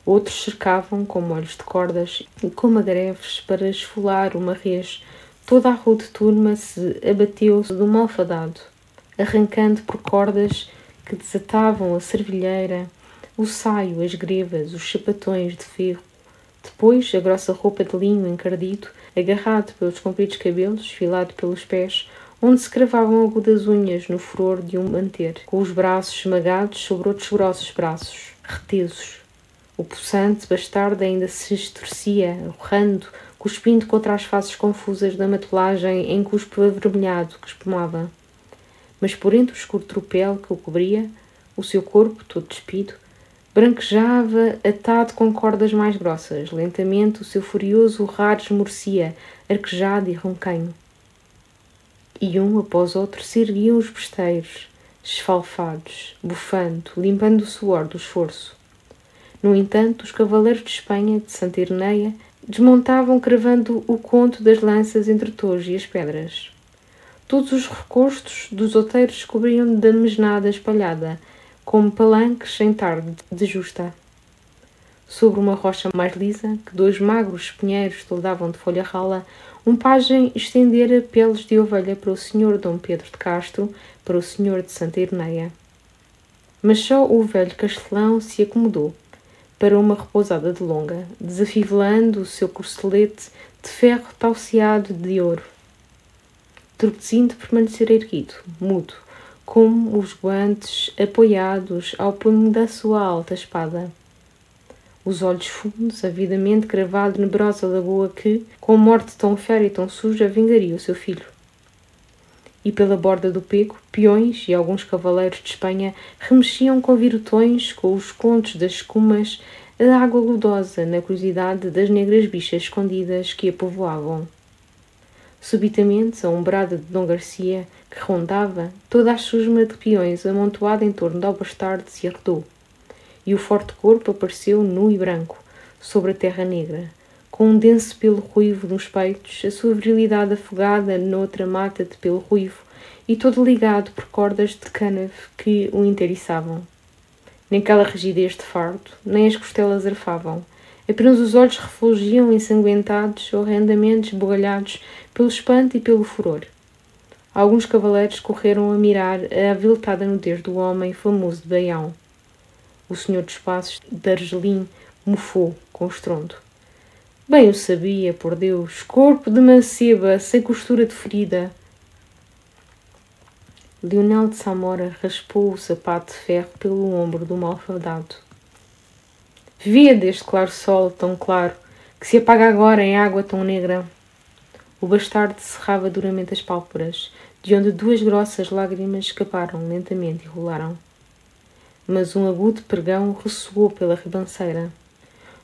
Outros cercavam com molhos de cordas e com magreves para esfolar uma rez. Toda a rude turma se abateu do malfadado, arrancando por cordas que desatavam a servilheira, o saio, as grevas, os chapatões de ferro. Depois, a grossa roupa de linho encardido, agarrado pelos compridos cabelos, filado pelos pés, onde se cravavam agudas unhas no furor de um manter, com os braços esmagados sobre outros grossos braços, retesos. O possante bastardo ainda se estorcia, urrando, cuspindo contra as faces confusas da matulagem em cuspo avermelhado que espumava. Mas por entre o escuro tropel que o cobria, o seu corpo, todo despido, branquejava, atado com cordas mais grossas. Lentamente o seu furioso urrar esmorecia, arquejado e ronquenho e um após outro se erguiam os besteiros, esfalfados, bufando, limpando o suor do esforço. No entanto, os cavaleiros de Espanha, de Santa Irneia, desmontavam cravando o conto das lanças entre torres e as pedras. Todos os recostos dos outeiros cobriam da mesnada espalhada, como palanques em tarde de justa. Sobre uma rocha mais lisa, que dois magros espinheiros toldavam de folha rala, um pajem estendera peles de ovelha para o senhor Dom Pedro de Castro, para o senhor de Santa Irneia. Mas só o velho castelão se acomodou para uma repousada de longa, desafivelando o seu corcelete de ferro talceado de ouro. Turpecindo permanecera erguido, mudo, como os guantes apoiados ao punho da sua alta espada os olhos fundos, avidamente cravado nebrosa lagoa que, com morte tão fera e tão suja, vingaria o seu filho. E pela borda do peco, peões e alguns cavaleiros de Espanha remexiam com virutões, com os contos das escumas, a água ludosa na curiosidade das negras bichas escondidas que a povoavam. Subitamente, a umbrada de Dom Garcia, que rondava, toda a chusma de peões amontoada em torno do bastardo se arredou e o forte corpo apareceu nu e branco, sobre a terra negra, com um denso pelo ruivo nos peitos, a sua virilidade afogada noutra mata de pelo ruivo e todo ligado por cordas de cânave que o inteiriçavam. Nem aquela rigidez de fardo, nem as costelas arfavam. Apenas os olhos refulgiam ensanguentados, horrendamente esbugalhados pelo espanto e pelo furor. Alguns cavaleiros correram a mirar a aviltada nudez do homem famoso de Baião. O senhor dos passos de Argelim mofou com estrondo. Bem o sabia, por Deus, corpo de manceba, sem costura de ferida. Leonel de Samora raspou o sapato de ferro pelo ombro do malfadado. Vede este claro sol tão claro, que se apaga agora em água tão negra. O bastardo cerrava duramente as pálpebras, de onde duas grossas lágrimas escaparam lentamente e rolaram. Mas um agudo pregão ressoou pela ribanceira.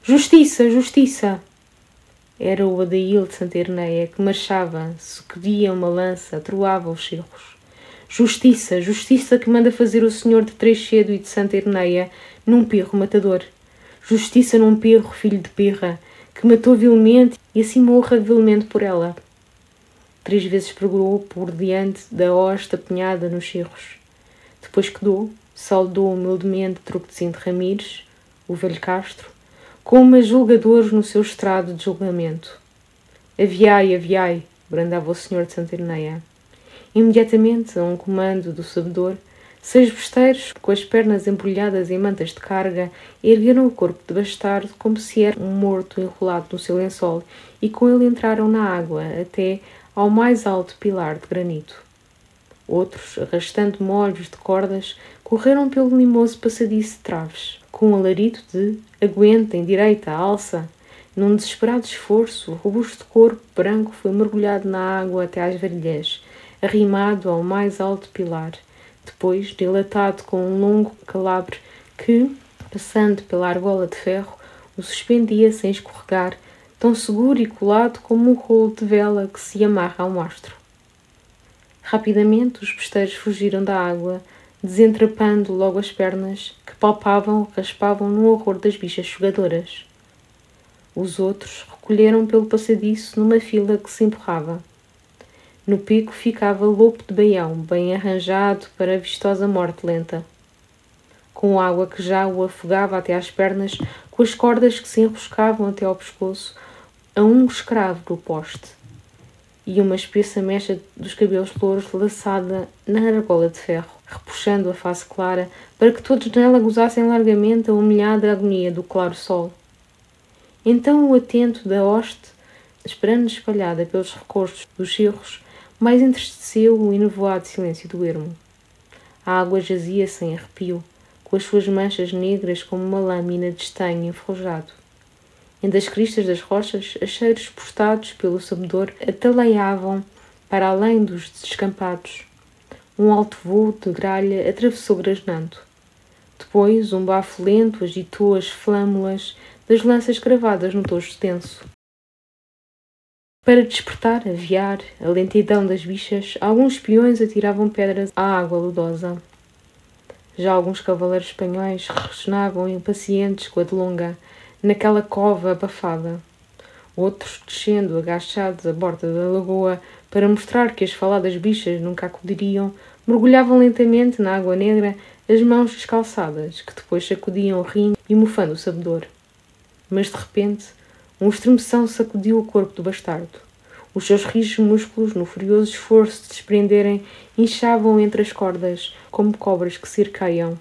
Justiça! Justiça! Era o Adail de Santa Irneia que marchava, sacudia uma lança, atroava os cerros. Justiça, justiça que manda fazer o senhor de Trechedo e de Santa Irneia num perro matador. Justiça num perro, filho de perra, que matou vilmente e assim morra vilmente por ela. Três vezes pregou por diante da hosta apinhada nos cerros. Depois quedou, saudou humildemente Truquezinho de Ramires, o velho Castro, como julgadores no seu estrado de julgamento. Aviai, aviai, brandava o senhor de Santa Irneia. Imediatamente, a um comando do sabedor, seis besteiros, com as pernas embrulhadas em mantas de carga, ergueram o corpo de bastardo como se era um morto enrolado no seu lençol e com ele entraram na água até ao mais alto pilar de granito. Outros, arrastando molhos de cordas, correram pelo limoso passadiço de traves com um alarido de aguentem, direita, alça. Num desesperado esforço, o robusto corpo branco foi mergulhado na água até às varilhas, arrimado ao mais alto pilar. Depois, dilatado com um longo calabre que, passando pela argola de ferro, o suspendia sem escorregar, tão seguro e colado como um rolo de vela que se amarra ao mastro. Rapidamente os besteiros fugiram da água, desentrapando logo as pernas, que palpavam, raspavam no horror das bichas jogadoras. Os outros recolheram pelo passadiço numa fila que se empurrava. No pico ficava Lopo de Baião, bem arranjado para a vistosa morte lenta. Com água que já o afogava até às pernas, com as cordas que se enroscavam até ao pescoço, a um escravo do poste, e uma espessa mecha dos cabelos louros laçada na argola de ferro repuxando a face clara, para que todos nela gozassem largamente a humilhada agonia do claro sol. Então o atento da hoste, esperando espalhada pelos recostos dos cerros, mais entristeceu o enevoado silêncio do ermo. A água jazia sem arrepio, com as suas manchas negras como uma lâmina de estanho enferrujado. Entre as cristas das rochas, acheiros postados pelo sabedor ataleiavam para além dos descampados, um alto voo de gralha atravessou grasnando. Depois, um bafo lento agitou as flâmulas das lanças cravadas no tojo denso. Para despertar, aviar a lentidão das bichas, alguns peões atiravam pedras à água lodosa. Já alguns cavaleiros espanhóis ressonavam impacientes com a delonga, naquela cova abafada. Outros, descendo agachados à borda da lagoa para mostrar que as faladas bichas nunca acudiriam, mergulhavam lentamente na água negra as mãos descalçadas, que depois sacudiam rindo e mofando o sabedor. Mas de repente, um estremeção sacudiu o corpo do bastardo. Os seus rijos músculos, no furioso esforço de desprenderem, inchavam entre as cordas, como cobras que cerceiam.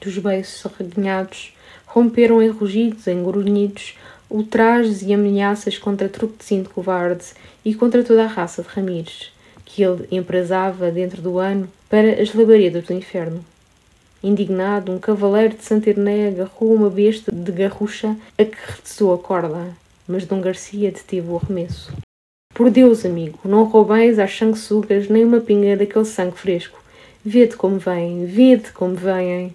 Dos beiços arreganhados, romperam em rugidos, em grunhidos, ultrajes e ameaças contra cinto covarde e contra toda a raça de Ramires que ele empresava dentro do ano para as labaredas do inferno. Indignado, um cavaleiro de Santa agarrou uma besta de garrucha a que retesou a corda, mas Dom Garcia deteve o arremesso. Por Deus, amigo, não roubeis às sanguessugas nem uma pinga daquele sangue fresco. Vede como vêm, vede como vêm.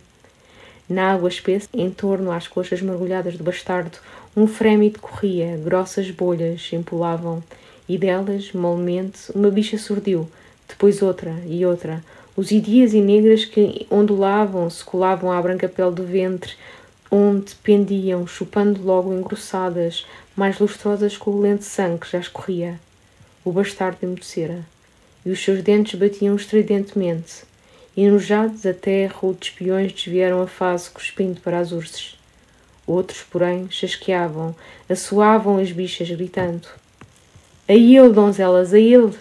Na água espessa, em torno às coxas mergulhadas do bastardo, um frémito corria, grossas bolhas empolavam e delas, molmente, uma bicha surdiu, depois outra e outra. Os idias e negras que ondulavam, se colavam à branca pele do ventre, onde pendiam, chupando logo engrossadas, mais lustrosas com o lento sangue que já escorria. O bastardo emudecera, e os seus dentes batiam estridentemente. Enojados a terra, os espiões desviaram a face cuspindo para as urzes. Outros, porém, chasqueavam, assoavam as bichas, gritando: A ele, donzelas, a ele!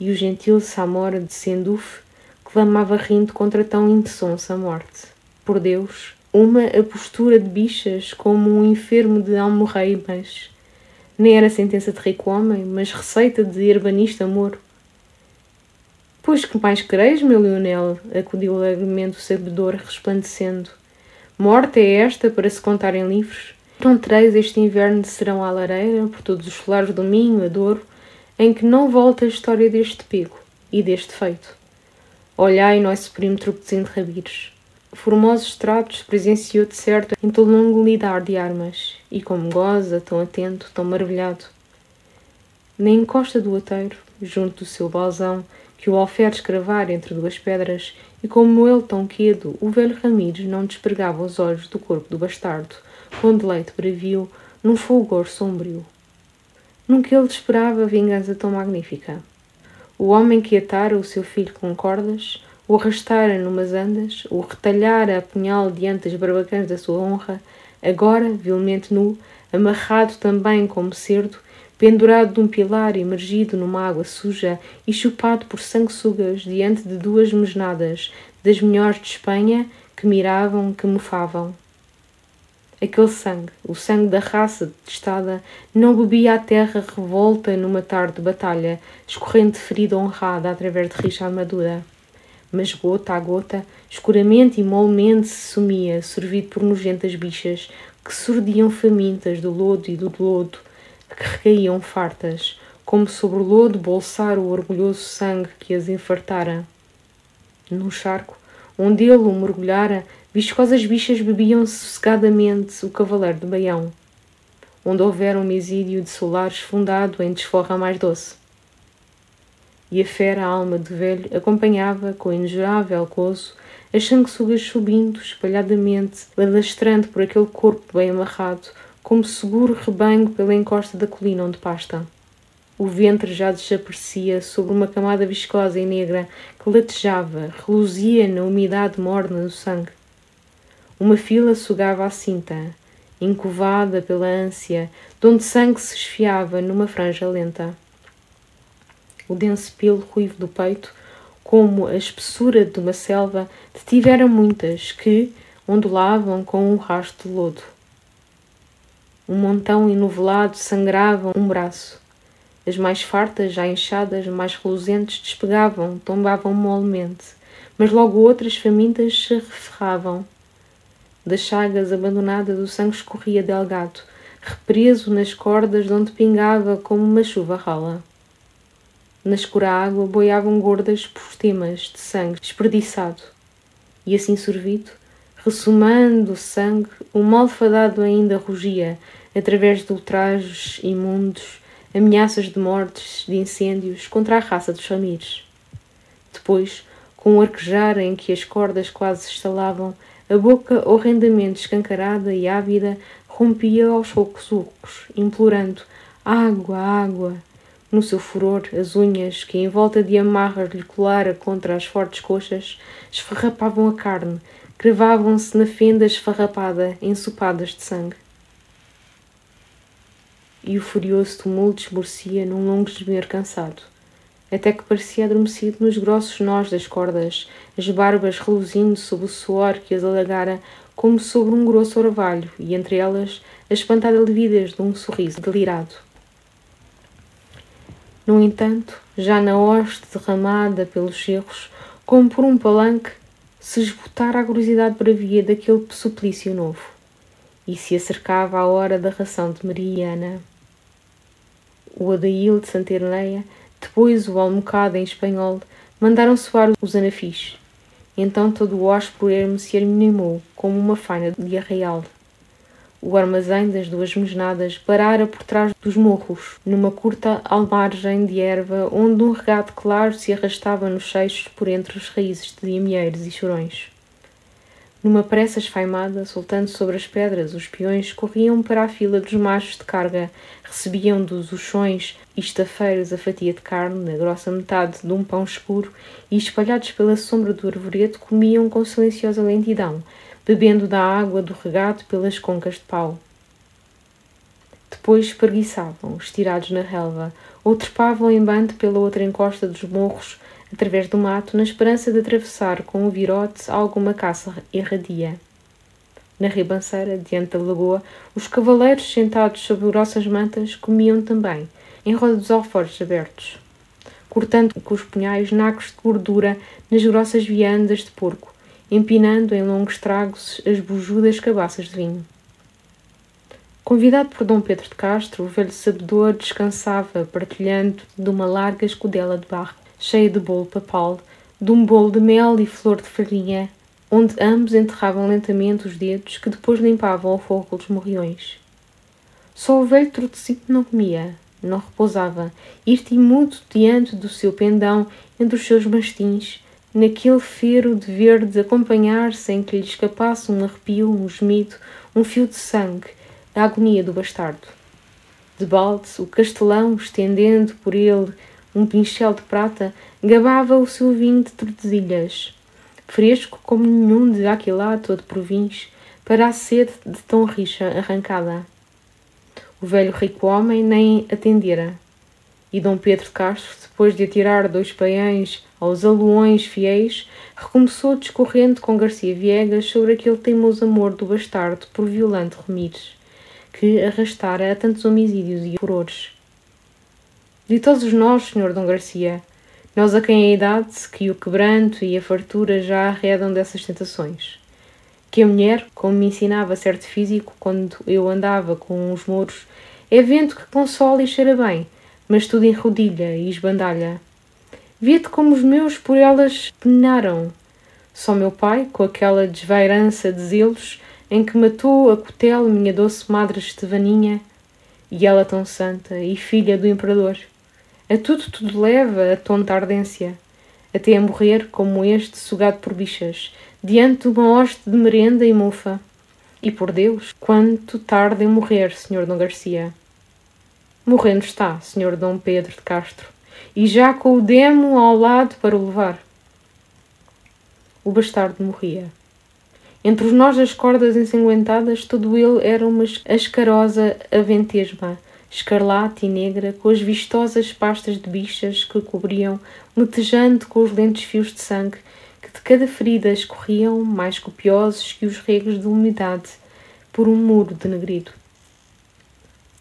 E o gentil Samora de Senduf clamava rindo contra tão indessonsa morte. Por Deus, uma a postura de bichas como um enfermo de almorreimas. Nem era sentença de rico homem, mas receita de urbanista moro. Pois que mais quereis, meu Leonel? acudiu alegremente o sabedor, resplandecendo. Morte é esta para se contar em livros? Não tereis este inverno de serão à lareira, por todos os solares do Minho, a Douro, em que não volta a história deste pego e deste feito. Olhai nosso primo tropezinho de rabires. Formosos tratos presenciou de certo em tão longo lidar de armas, e como goza, tão atento, tão maravilhado. Na encosta do outeiro, junto do seu balzão, que o alferes cravar entre duas pedras, e como ele tão quedo, o velho Ramires não despregava os olhos do corpo do bastardo, com deleite bravio, num fulgor sombrio. Nunca ele esperava vingança tão magnífica. O homem que atara o seu filho com cordas, o arrastara numas andas, o retalhara a punhal diante das barbacãs da sua honra, agora, vilmente nu, amarrado também como cerdo, pendurado de um pilar imergido numa água suja e chupado por sanguessugas diante de duas mesnadas das melhores de Espanha que miravam, que mofavam. Aquele sangue, o sangue da raça detestada, não bebia a terra revolta numa tarde de batalha, escorrendo de ferida honrada através de rixa armadura. Mas gota a gota, escuramente e molmente se sumia, servido por nojentas bichas que surdiam famintas do lodo e do lodo, que recaíam fartas, como sobre o lodo bolsar o orgulhoso sangue que as enfartara. Num charco, onde ele o mergulhara, viscosas bichas bebiam sossegadamente o cavaleiro de Baião, onde houvera um mesídio de solares fundado em desforra mais doce. E a fera alma do velho acompanhava, com injurável gozo, as sanguessugas subindo espalhadamente, alastrando por aquele corpo bem amarrado, como seguro rebanho pela encosta da colina onde pasta. O ventre já desaparecia sobre uma camada viscosa e negra que latejava, reluzia na umidade morna do sangue. Uma fila sugava a cinta, encovada pela ânsia, de onde sangue se esfiava numa franja lenta. O denso pelo ruivo do peito, como a espessura de uma selva, detivera muitas que ondulavam com um rasto de lodo. Um montão enovelado sangrava um braço. As mais fartas, já inchadas, mais reluzentes, despegavam, tombavam molemente, mas logo outras famintas se referravam. Das chagas abandonadas o sangue escorria delgado, represo nas cordas de onde pingava como uma chuva rala. Na escura água boiavam gordas postemas de sangue desperdiçado, e assim sorvido, ressumando o sangue, o malfadado ainda rugia, através de ultrajes imundos, ameaças de mortes, de incêndios contra a raça dos famílios. Depois, com um arquejar em que as cordas quase se estalavam, a boca horrendamente escancarada e ávida rompia aos poucos ocos, implorando água, água. No seu furor, as unhas, que em volta de amarras lhe colara contra as fortes coxas, esfarrapavam a carne, cravavam-se na fenda esfarrapada, ensopadas de sangue e o furioso tumulto esmorecia num longo gemer cansado, até que parecia adormecido nos grossos nós das cordas, as barbas reluzindo sob o suor que as alagara como sobre um grosso orvalho, e entre elas a espantada lividez de um sorriso delirado. No entanto, já na hoste derramada pelos erros, como por um palanque, se esgotara a curiosidade bravia daquele suplício novo, e se acercava a hora da ração de Mariana o Adail de Santerneia, depois o Almocada em espanhol, mandaram soar os anafis. Então todo o hóspede ermo se animou como uma faina de arraial. O armazém das duas mesnadas parara por trás dos morros, numa curta almargem de erva onde um regado claro se arrastava nos seixos por entre as raízes de amieiros e chorões. Numa pressa esfaimada, soltando sobre as pedras, os peões corriam para a fila dos machos de carga, recebiam dos uchões e estafeiros a fatia de carne, na grossa metade de um pão escuro, e, espalhados pela sombra do arvoredo, comiam com silenciosa lentidão, bebendo da água do regato pelas concas de pau. Depois espreguiçavam, estirados na relva, ou trepavam em bando pela outra encosta dos morros, através do mato, na esperança de atravessar com o virote alguma caça erradia. Na ribanceira, diante da lagoa, os cavaleiros sentados sobre grossas mantas comiam também, em roda dos alforjes abertos, cortando com os punhais nacos de gordura nas grossas viandas de porco, empinando em longos tragos as bujudas cabaças de vinho. Convidado por Dom Pedro de Castro, o velho sabedor descansava, partilhando de uma larga escudela de barro cheia de bolo papal, de um bolo de mel e flor de farinha, onde ambos enterravam lentamente os dedos que depois limpavam ao fogo dos morriões. Só o velho trotecito não comia, não repousava, irte mudo diante do seu pendão entre os seus mastins, naquele fero de verde acompanhar sem que lhe escapasse um arrepio, um gemido, um fio de sangue, a agonia do bastardo. De balde, o castelão, estendendo por ele um pincel de prata, gabava o seu vinho de tordesilhas, fresco como nenhum de aquilato ou de provins, para a sede de tão rixa arrancada. O velho rico homem nem atendera, e Dom Pedro de Castro, depois de atirar dois paiães aos aluões fiéis, recomeçou discorrendo com Garcia Viegas sobre aquele teimoso amor do bastardo por Violante Remires, que arrastara a tantos homicídios e furores. Ditosos nós, Senhor Dom Garcia, nós a quem a idade, que o quebranto e a fartura já arredam dessas tentações. Que a mulher, como me ensinava certo físico quando eu andava com os mouros, é vento que consola e cheira bem, mas tudo em rodilha e esbandalha. Vê-te como os meus por elas penaram. Só meu pai, com aquela desvairança de zelos, em que matou a cutela minha doce madre Estevaninha, e ela tão santa e filha do imperador. A tudo tudo leva a tonta ardência, até a morrer como este sugado por bichas, diante de uma hoste de merenda e mofa. E por Deus, quanto tarde em morrer, Senhor Dom Garcia. Morrendo está, Senhor Dom Pedro de Castro, e já com o demo ao lado para o levar. O bastardo morria. Entre os nós das cordas ensanguentadas, todo ele era uma ascarosa aventesma, escarlate e negra, com as vistosas pastas de bichas que cobriam, letejando com os lentos fios de sangue que de cada ferida escorriam, mais copiosos que os regos de umidade, por um muro denegrido.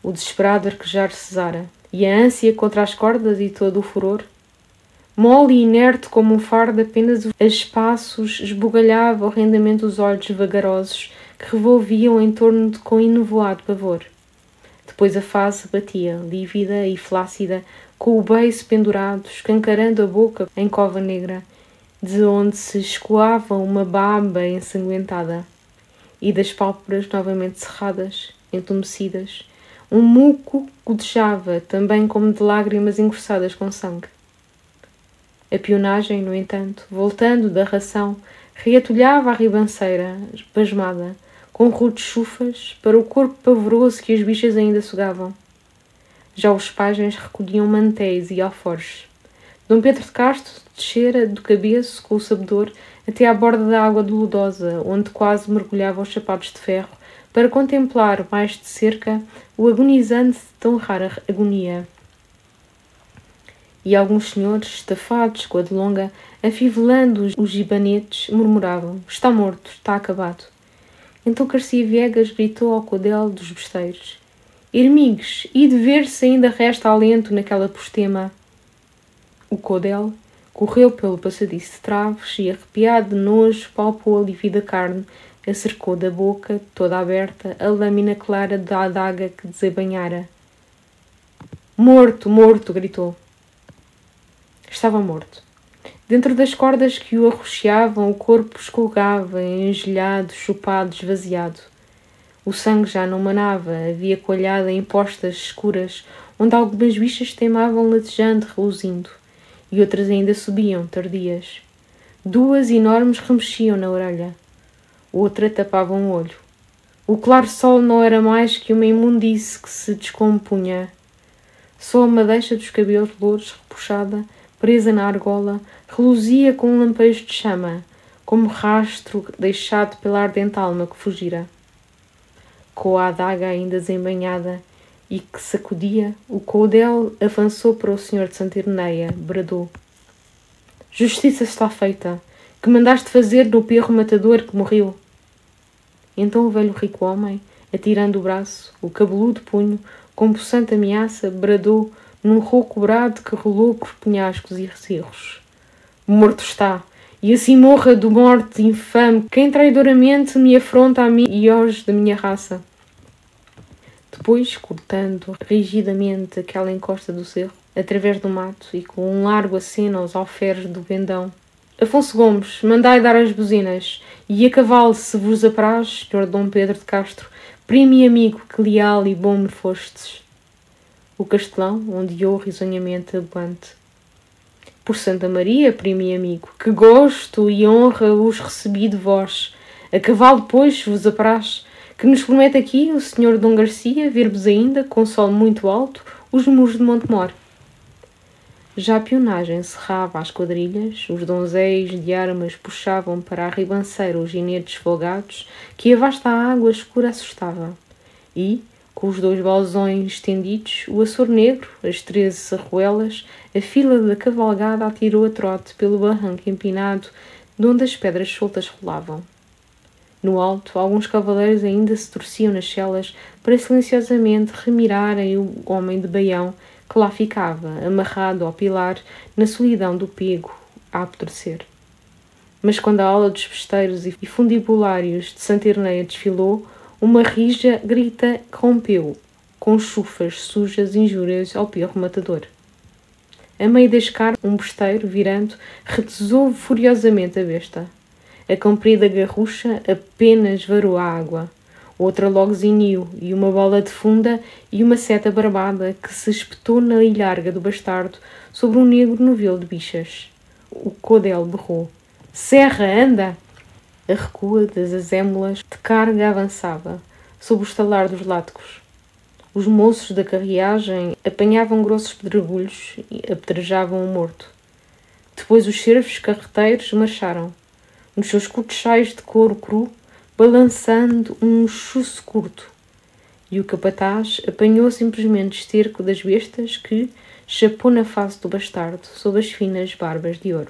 O desesperado arquejar cesara, e a ânsia contra as cordas e todo o furor, mole e inerte como um fardo apenas a espaços, esbugalhava horrendamente os olhos vagarosos que revolviam em torno de com enovoado pavor. Depois a face batia, lívida e flácida, com o beiço pendurado, escancarando a boca em cova negra, de onde se escoava uma baba ensanguentada, e das pálpebras novamente cerradas, entumecidas, um muco godejava, também como de lágrimas engrossadas com sangue. A pionagem, no entanto, voltando da ração, reatulhava a ribanceira, pasmada, com rudes chufas, para o corpo pavoroso que as bichas ainda sugavam. Já os pajens recolhiam mantéis e alforjes. Dom Pedro de Castro descera do cabeço com o sabedor até à borda da água doludosa, onde quase mergulhava os sapatos de ferro, para contemplar mais de cerca o agonizante de tão rara agonia. E alguns senhores, estafados com a delonga, afivelando os gibanetes, murmuravam: Está morto, está acabado. Então Garcia Viegas gritou ao codel dos besteiros: Ermigues, e de ver se ainda resta alento naquela postema. O codel correu pelo passadiço de traves e, arrepiado de nojo, palpou a lívida carne, acercou da boca, toda aberta, a lâmina clara da adaga que desabanhara. Morto, morto! gritou. Estava morto. Dentro das cordas que o arroxeavam, o corpo escolgava, engelhado, chupado, esvaziado. O sangue já não manava, havia coalhada em postas escuras, onde algumas bichas teimavam latejando, reluzindo, e outras ainda subiam, tardias. Duas enormes remexiam na orelha. outra tapava um olho. O claro sol não era mais que uma imundície que se descompunha. Só a madeixa dos cabelos louros, repuxada, presa na argola, reluzia com um lampejo de chama, como rastro deixado pela ardente alma que fugira. Com a adaga ainda desembanhada e que sacudia, o coudel avançou para o senhor de Santa Irneia, bradou. Justiça está feita, que mandaste fazer do perro matador que morreu. Então o velho rico homem, atirando o braço, o cabeludo punho, com possante ameaça, bradou num rouco brado que rolou por penhascos e cerros. Morto está, e assim morra do morte infame quem traidoramente me afronta a mim e aos da minha raça. Depois, cortando rigidamente aquela encosta do cerro, através do mato e com um largo aceno aos alferes do vendão. Afonso Gomes, mandai dar as buzinas, e a cavalo, se vos apraz, senhor Dom Pedro de Castro, primo e amigo, que leal e bom me fostes. O castelão ondeou risonhamente aboante. Por Santa Maria, primo e amigo, que gosto e honra os recebi de vós. A cavalo, pois, vos apraz, que nos promete aqui o senhor Dom Garcia ver-vos ainda, com sol muito alto, os muros de Montemor. Já a pionagem cerrava as quadrilhas, os donzéis de armas puxavam para a ribanceira os ginetes folgados que a vasta água escura assustava. E, com os dois balzões estendidos, o Açor Negro, as treze sarruelas, a fila da cavalgada atirou a trote pelo barranco empinado, de onde as pedras soltas rolavam. No alto, alguns cavaleiros ainda se torciam nas celas para silenciosamente remirarem o homem de baião que lá ficava, amarrado ao pilar, na solidão do pego, a apodrecer. Mas quando a aula dos festeiros e fundibulários de Santa Irneia desfilou, uma rija grita rompeu, com chufas sujas injúrias ao perro matador. A meio da escar, um besteiro, virando, retesou furiosamente a besta. A comprida garrucha apenas varou a água outra logo ziniu, e uma bola de funda e uma seta barbada que se espetou na ilharga do bastardo sobre um negro novelo de bichas. O codel berrou. Serra, anda! A recua das azémulas de carga avançava, sob o estalar dos látigos. Os moços da carriagem apanhavam grossos pedregulhos e apedrejavam o morto. Depois os servos carreteiros marcharam. Nos seus cuchais de couro cru, balançando um chuço curto, e o capataz apanhou simplesmente esterco das bestas que chapou na face do bastardo sob as finas barbas de ouro.